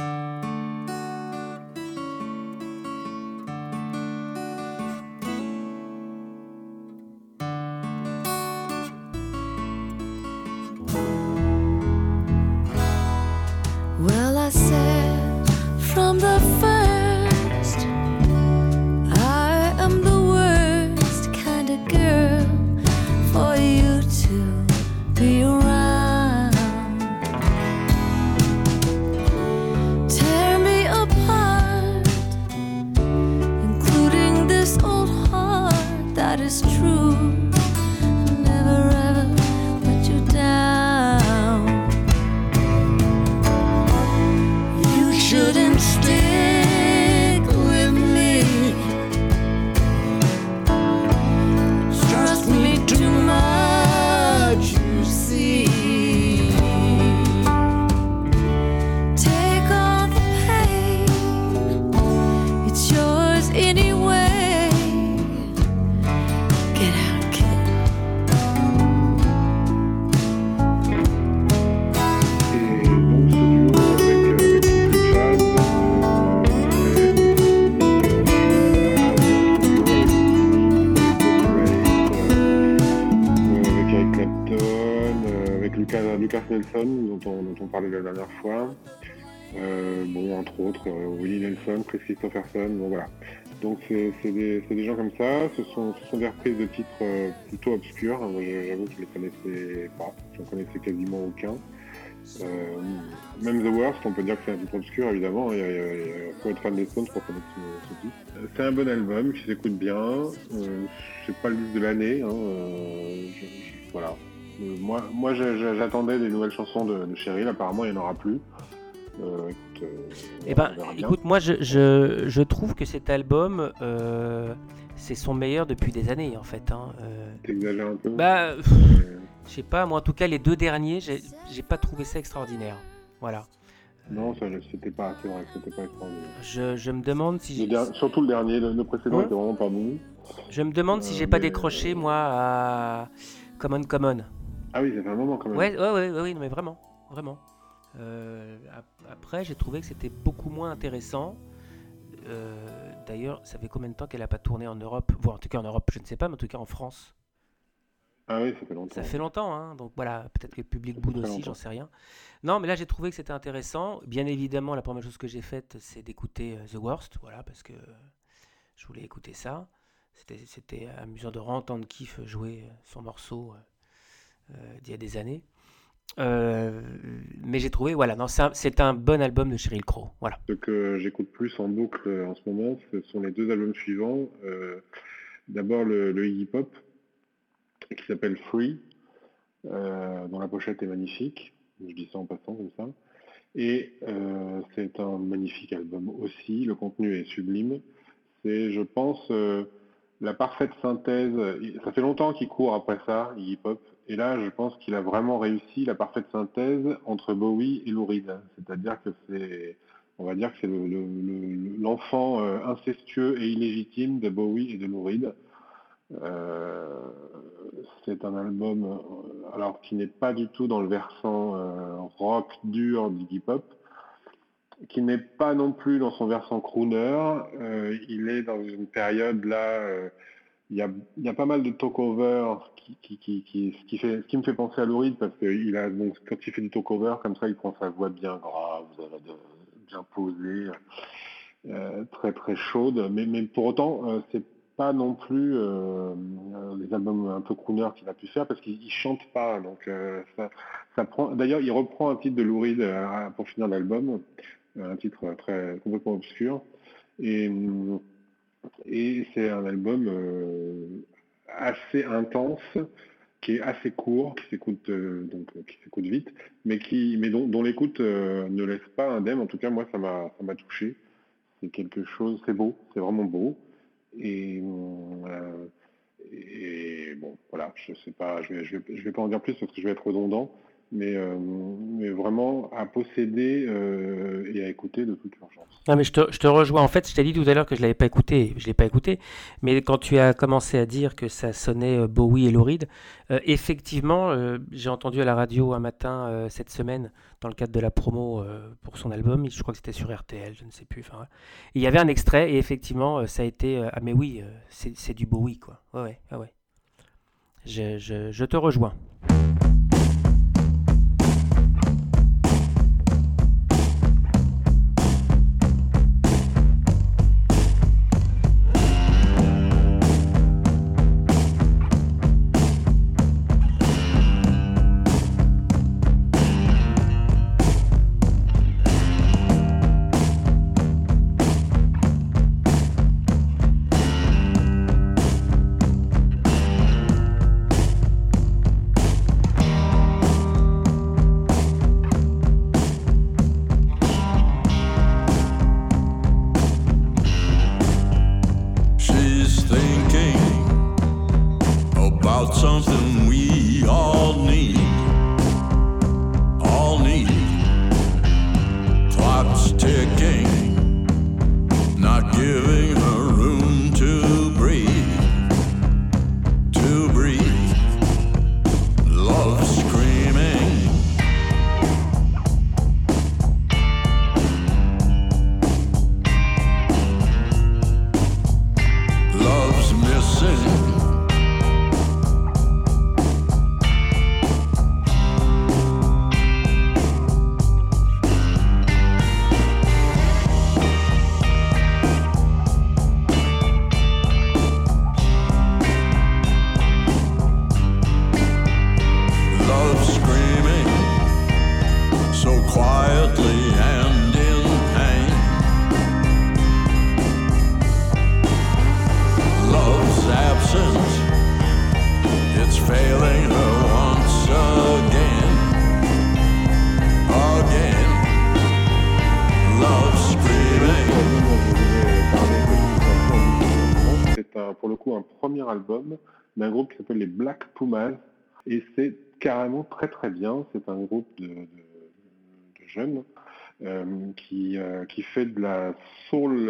Ce sont, des reprises de titres euh, plutôt obscurs. J'avoue que je ne les connaissais pas, j'en connaissais quasiment aucun. Euh, même The Worst, on peut dire que c'est un titre obscur évidemment, il, faut être fan des Stones pour connaître ce, titre. Euh, c'est un bon album qui s'écoute bien, c'est pas le disque de l'année, hein, voilà. moi, moi j'attendais des nouvelles chansons de, de Cheryl, apparemment il n'y en aura plus. Écoute, eh ben, écoute, moi je, je, trouve que cet album, c'est son meilleur depuis des années en fait. Hein. Euh. T'exagères un peu Bah, je sais pas, moi en tout cas les deux derniers, j'ai pas trouvé ça extraordinaire. Voilà. Non, c'était pas, c'est vrai, c'était pas extraordinaire. Je, je, me demande si. surtout le dernier, le, précédent était vraiment pas bon. Je me demande si j'ai pas euh, décroché moi à Common Common. Ah oui, ça fait un moment quand même. Ouais, ouais, ouais, ouais mais vraiment, vraiment. Euh, après, j'ai trouvé que c'était beaucoup moins intéressant d'ailleurs, ça fait combien de temps qu'elle n'a pas tourné en Europe? Voire en tout cas en Europe, je ne sais pas, mais en tout cas en France. Ah oui, ça fait longtemps. Ça fait longtemps, hein, donc voilà, peut-être que le public boude aussi, j'en sais rien. Non, mais là j'ai trouvé que c'était intéressant. Bien évidemment, la première chose que j'ai faite, c'est d'écouter The Worst, voilà, parce que je voulais écouter ça. C'était amusant de entendre Kiff jouer son morceau d'il y a des années. Euh, mais j'ai trouvé, voilà, non, c'est un, bon album de Cheryl Crow. Voilà. Ce que j'écoute plus en boucle euh, en ce moment, ce sont les deux albums suivants. Euh, d'abord le, le Iggy Pop, qui s'appelle Free, dont la pochette est magnifique. Je dis ça en passant comme ça. Et c'est un magnifique album aussi. Le contenu est sublime. C'est, je pense, la parfaite synthèse. Ça fait longtemps qu'il court après ça, Iggy Pop. Et là, je pense qu'il a vraiment réussi la parfaite synthèse entre Bowie et Lou Reed. C'est-à-dire que c'est, on va dire que c'est l'enfant euh, incestueux et illégitime de Bowie et de Lou Reed. Euh, c'est un album, euh, alors qui n'est pas du tout dans le versant rock dur d'Iggy Pop, qui n'est pas non plus dans son versant crooner. il est dans une période là il y, a, pas mal de talk-over qui, qui, qui, ce qui me fait penser à Louride parce que a, donc, quand il fait du talk-over comme ça, il prend sa voix bien grave, bien posée, euh, très très chaude. Mais, pour autant, euh, c'est pas non plus euh, les albums un peu crooner qu'il a pu faire parce qu'il chante pas. Donc ça, prend. D'ailleurs, il reprend un titre de Louride pour finir l'album, un titre très complètement obscur. Et et c'est un album euh, assez intense, qui est assez court, qui s'écoute euh, donc qui s'écoute vite, mais qui mais dont, l'écoute euh, ne laisse pas indemne. En tout cas, moi, ça m'a ça m'a touché. C'est quelque chose, c'est beau, c'est vraiment beau. Et, et bon, voilà, je sais pas, je vais, je vais, je vais pas en dire plus parce que je vais être redondant mais, euh, mais vraiment à posséder euh, et à écouter de toute urgence. Mais je te, rejoins. En fait, je t'ai dit tout à l'heure que je ne l'avais pas écouté. Je l'ai pas écouté. Mais quand tu as commencé à dire que ça sonnait euh, Bowie et Lauride, effectivement, j'ai entendu à la radio un matin cette semaine, dans le cadre de la promo pour son album, je crois que c'était sur RTL, je ne sais plus. Il y avait un extrait et effectivement, ça a été. ah, mais oui, c'est du Bowie, quoi. Ouais, ouais, ouais. Je, je, je te rejoins. Très très bien. C'est un groupe de, jeunes euh, qui, euh, qui fait de la soul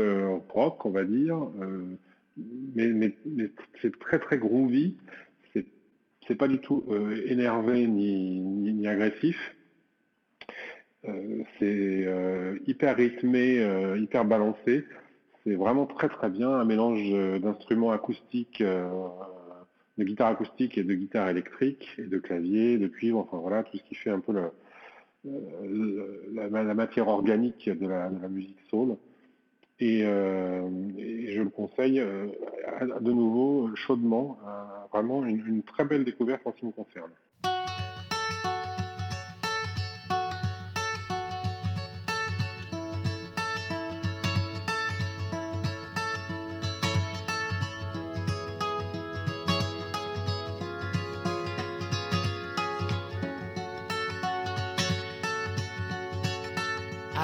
rock, on va dire. Euh, mais, c'est très très groovy. C'est pas du tout énervé ni, ni, agressif. c'est hyper rythmé, hyper balancé. C'est vraiment très très bien, un mélange d'instruments acoustiques, de guitare acoustique et de guitare électrique, et de clavier, de cuivre, enfin voilà, tout ce qui fait un peu la, matière organique de la, musique soul. Et, je le conseille de nouveau chaudement, vraiment une, une très belle découverte en ce qui me concerne.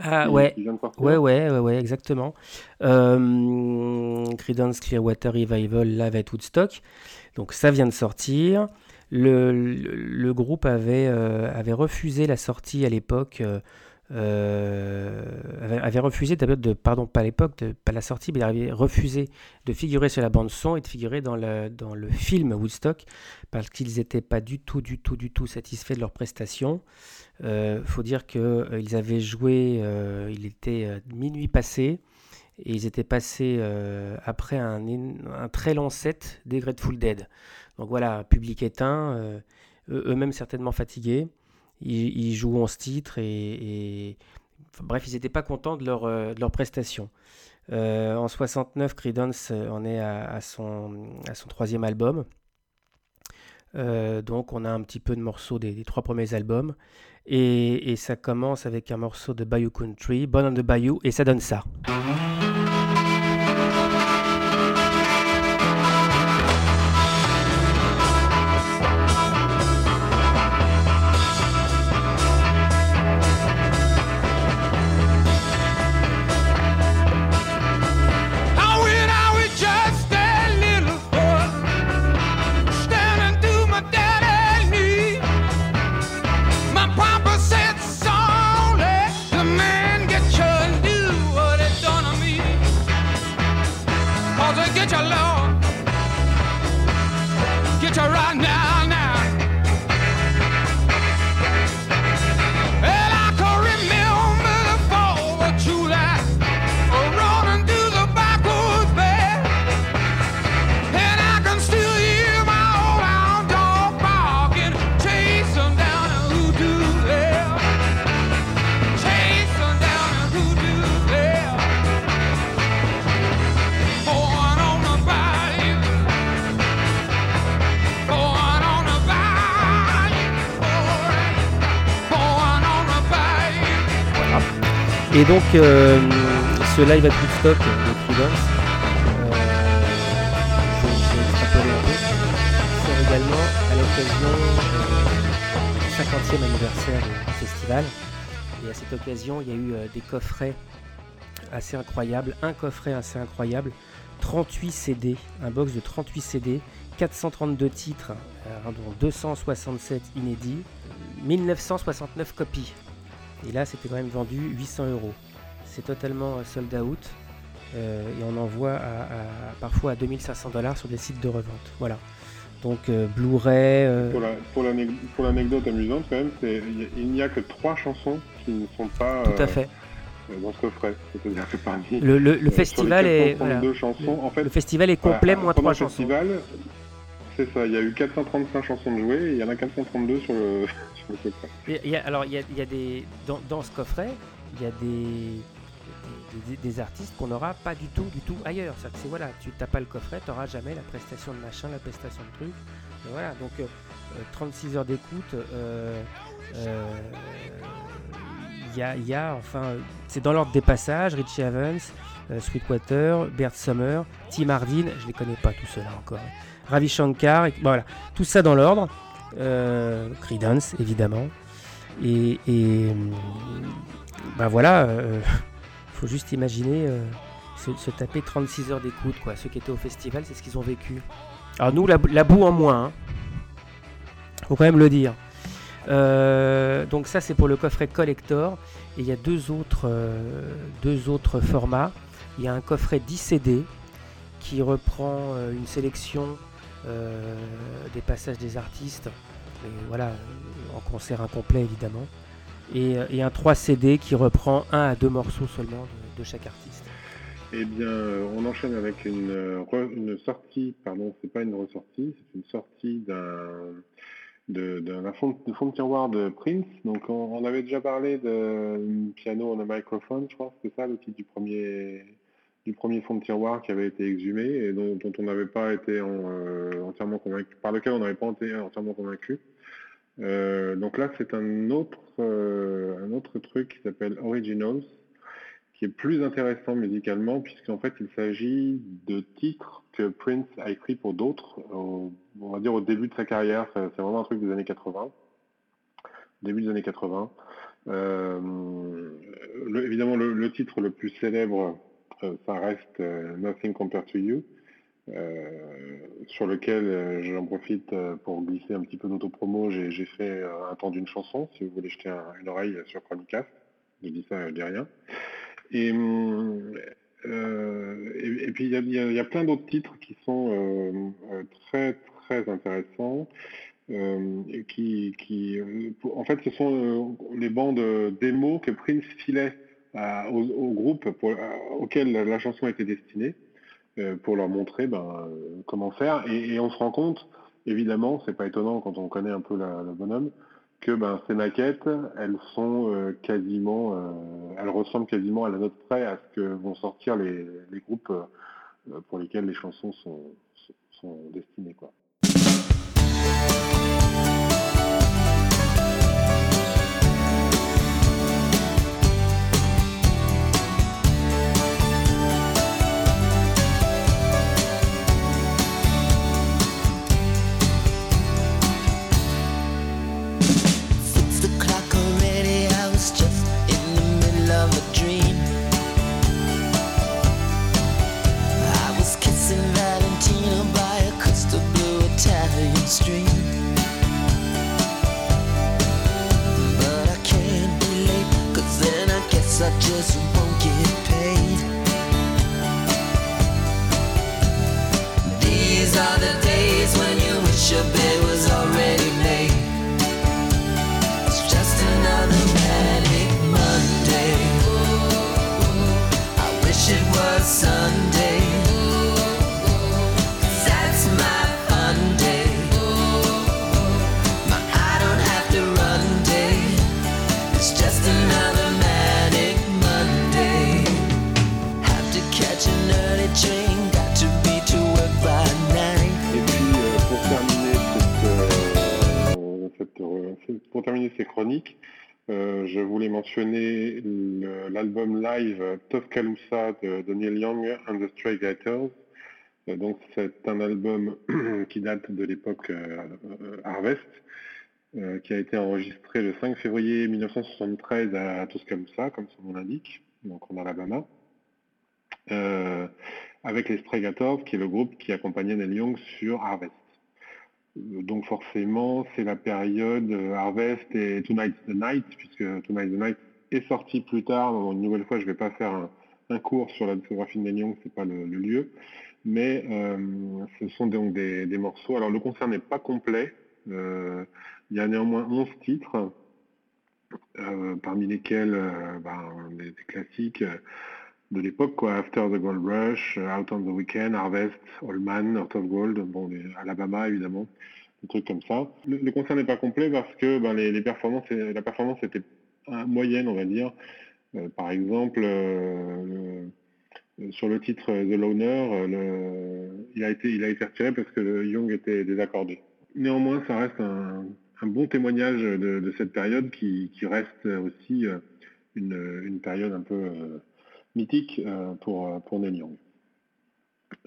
Ah ouais. ouais, ouais, ouais, exactement. Euh, Creedence Clearwater Revival live at Woodstock. Donc ça vient de sortir. Le, le, groupe avait, euh, avait refusé la sortie à l'époque. Euh, avait, refusé de, pardon, pas à l'époque, pas la sortie, mais avait refusé de figurer sur la bande son et de figurer dans le, dans le film Woodstock parce qu'ils n'étaient pas du tout, du tout, du tout satisfaits de leurs prestations. Il euh, faut dire qu'ils euh, avaient joué, euh, il était minuit passé, et ils étaient passés après un, très long set des Grateful Dead. Donc voilà, public éteint, eux-mêmes certainement fatigués. Ils, jouent 11 titres et, bref, ils n'étaient pas contents de leur, de leur prestation. en 69, Creedence en est à, son, à son troisième album. donc on a un petit peu de morceaux des, trois premiers albums. Et, et, ça commence avec un morceau de Bayou Country, Bon on the Bayou, et ça donne ça. Et donc, euh, ce live à Woodstock de Creedence, euh, je, vais un également à l'occasion du 50e anniversaire du festival. Et à cette occasion, il y a eu euh, des coffrets assez incroyables, un coffret assez incroyable, 38 CD, un box de 38 CD, 432 titres, dont 267 inédits, 1969 copies. Et là, c'était quand même vendu 800 euros. C'est totalement euh, sold out. Euh, et on en voit à, parfois à 2500 dollars sur des sites de revente. Voilà. Donc euh, Blu-ray. Pour l'anecdote amusante, quand même, il n'y a que trois chansons qui ne sont pas. Tout à fait. dans ce coffret. C'est-à-dire que parmi Le, le- le festival est voilà. 432 chansons, en fait, le festival est complet, voilà, moins trois chansons. festival, c'est ça, il y a eu 435 chansons de jouer et il y en a 432 sur le, sur le coffret. Alors, il y a, des dans, ce coffret, il y a des des, artistes qu'on n'aura pas du tout, du tout ailleurs. C'est-à-dire que c'est voilà, tu n'as pas le coffret, tu n'auras jamais la prestation de machin, la prestation de truc. Voilà, donc euh, euh, 36 heures d'écoute. euh, euh, y, a, y a, enfin, euh, c'est dans l'ordre des passages. Richie Evans, euh, Sweetwater, Bert Summer, Tim Hardin, je les connais pas tous ceux-là encore. Ravi Shankar, voilà, tout ça dans l'ordre. Euh, Creedence, évidemment. Et, bah voilà, euh, faut juste imaginer euh, se, taper 36 heures d'écoute, quoi. Ceux qui étaient au festival, c'est ce qu'ils ont vécu. Alors nous, la, boue en moins, hein. faut quand même le dire. Euh, donc ça, c'est pour le coffret collector. Et il y a deux autres, deux autres formats. Il y a un coffret 10 CD qui reprend une sélection des passages des artistes, voilà, euh, en concert incomplet évidemment, et, euh, un 3 CD qui reprend un à deux morceaux seulement de, chaque artiste. Eh bien, euh, on enchaîne avec une, euh, sortie, pardon, c'est pas une ressortie, c'est une sortie d'un d'un fond, fond de Prince. Donc, on, avait déjà parlé de piano a microphone, je crois, c'était ça le titre du premier du premier fond de tiroir qui avait été exhumé et dont, on n'avait pas été euh, entièrement convaincu, par lequel on n'avait pas été entièrement convaincu. Euh, donc là, c'est un autre, euh, un autre truc qui s'appelle Originals, qui est plus intéressant musicalement, puisqu'en fait, il s'agit de titres que Prince a écrits pour d'autres, au- on va dire au début de sa carrière. C'est vraiment un truc des années 80, début des années 80. Euh, le- évidemment, le, titre le plus célèbre, ça reste euh, Nothing Compared to You, euh, sur lequel euh, j'en profite euh, pour glisser un petit peu d'autopromo. J'ai fait euh, un temps d'une chanson, si vous voulez jeter un- une oreille sur Chronicast. Je dis ça, je dis rien. Et, euh, et, puis il y a, plein d'autres titres qui sont euh, euh, très très intéressants. euh, qui, qui, euh, en fait, ce sont euh, les bandes démos que Prince filait à- au, au groupe auquel la, la chanson était destinée euh, pour leur montrer ben, euh, comment faire. Et, on se rend compte, évidemment, c'est pas étonnant quand on connaît un peu la- le bonhomme, que ben, ces maquettes, elles sont euh, quasiment, elles ressemblent quasiment à la note près à ce que vont sortir les, groupes pour lesquels les chansons sont, sont, sont destinées. Quoi. These are the days when you wish your bed was already made. It's just another manic Monday. I wish it was Sunday. Ces chroniques, euh, je voulais mentionner l'album live Tuscaloosa de, de Neil Young and the Stray Gators. Euh, donc c'est un album qui date de l'époque euh, Harvest, qui a été enregistré le 5 février 1973 à Tuscaloosa, comme son nom l'indique, donc en Alabama. Avec les Stray Gators, qui est le groupe qui accompagnait Neil Young sur Harvest. Donc forcément, c'est la période euh, Harvest et Tonight's the Night, puisque Tonight's the Night est sorti plus tard. Une nouvelle fois, je ne vais pas faire un, cours sur la discographie de Neil Young, c'est pas le, lieu. Mais euh, ce sont donc des, morceaux. Alors le concert n'est pas complet. Euh, il y a néanmoins 11 titres. parmi lesquels ben, des, classiques de l'époque, quoi, After the Gold Rush, euh, Out on the Weekend, Harvest, Allman, Heart of Gold, bon, Alabama évidemment, des trucs comme ça. Le, concert n'est pas complet parce que ben, les, performances, la performance était euh, moyenne, on va dire. Euh, par exemple, le- sur le titre The Loner, il, a été, il a été retiré parce que Young était désaccordé. Néanmoins, ça reste un, bon témoignage de, cette période qui, reste aussi une, période un peu euh, pour, euh, pour Neil.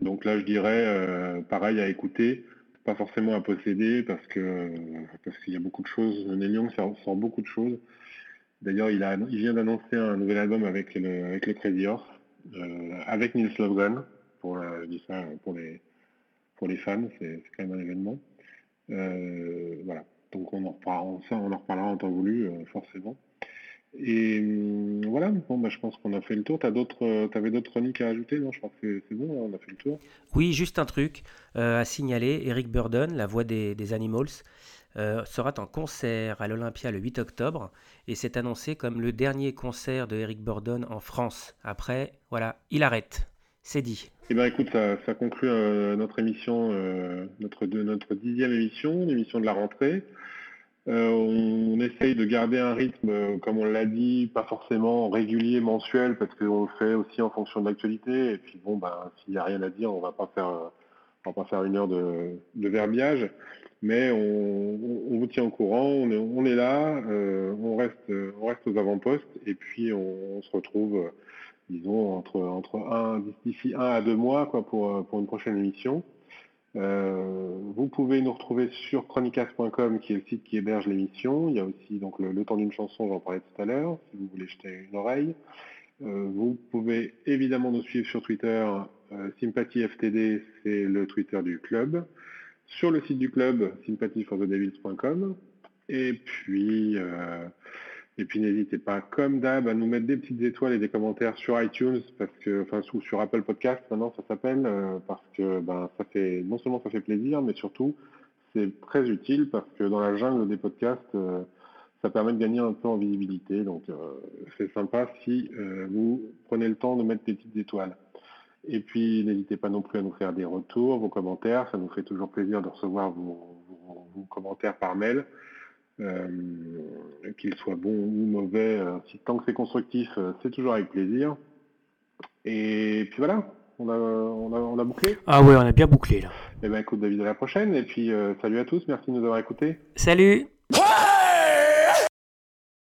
Donc là, je dirais, euh, pareil à écouter, pas forcément à posséder parce que parce qu'il y a beaucoup de choses. Neil Young sort, beaucoup de choses. D'ailleurs, il, il vient d'annoncer un nouvel album avec le, avec le Crazy Horse, avec Nils Lofgren, pour, pour les, pour les fans, c'est quand même un événement. Voilà, donc on en reparlera, on en en temps voulu, forcément. Et hum, voilà, bon, bah, je pense qu'on a fait le tour. D'autres, euh, t'avais d'autres chroniques à ajouter? Non, je crois que c'est- bon, on a fait le tour. Oui, juste un truc euh, à signaler. Eric Burdon, la voix des, des Animals, euh, sera en concert à l'Olympia le 8 octobre et c'est annoncé comme le dernier concert de Eric Burdon en France. Après, voilà, il arrête. C'est dit. Eh ben écoute, ça, ça conclut euh, notre émission, euh, notre, de, notre dixième émission, l'émission de la rentrée. Euh, on, essaye de garder un rythme, euh, comme on l'a dit, pas forcément régulier, mensuel, parce qu'on le fait aussi en fonction de l'actualité. Et puis bon, ben, s'il n'y a rien à dire, on va pas va pas faire une heure de, verbiage. Mais on, vous tient au courant, on est, là, euh, on reste, aux avant-postes, et puis on, se retrouve, disons, entre, un, d'ici un à deux mois, quoi, pour une prochaine émission. Euh, vous pouvez nous retrouver sur chronicas.com qui est le site qui héberge l'émission. Il y a aussi donc le, le temps d'une chanson, j'en parlais tout à l'heure, si vous voulez jeter une oreille. Euh, vous pouvez évidemment nous suivre sur Twitter. Euh, SympathyFTD, c'est le Twitter du club. Sur le site du club, sympathyforthedevils.com. Et puis, euh, et puis n'hésitez pas, comme d'hab, à nous mettre des petites étoiles et des commentaires sur iTunes, parce que, enfin, ou sur Apple Podcast, maintenant ça s'appelle, euh, parce que ben, ça fait, non seulement ça fait plaisir, mais surtout c'est très utile parce que dans la jungle des podcasts, euh, ça permet de gagner un peu en visibilité. Donc euh, c'est sympa si vous prenez le temps de mettre des petites étoiles. Et puis n'hésitez pas non plus à nous faire des retours, vos commentaires. Ça nous fait toujours plaisir de recevoir vos commentaires par mail. Euh, qu'ils soient bons ou mauvais, euh, si tant que c'est constructif, euh, c'est toujours avec plaisir. Et puis voilà, on a, on a, on a bouclé. Ah ouais, on a bien bouclé là. Eh ben écoute David, à la prochaine. Et puis euh, salut à tous, merci de nous avoir écoutés. Salut!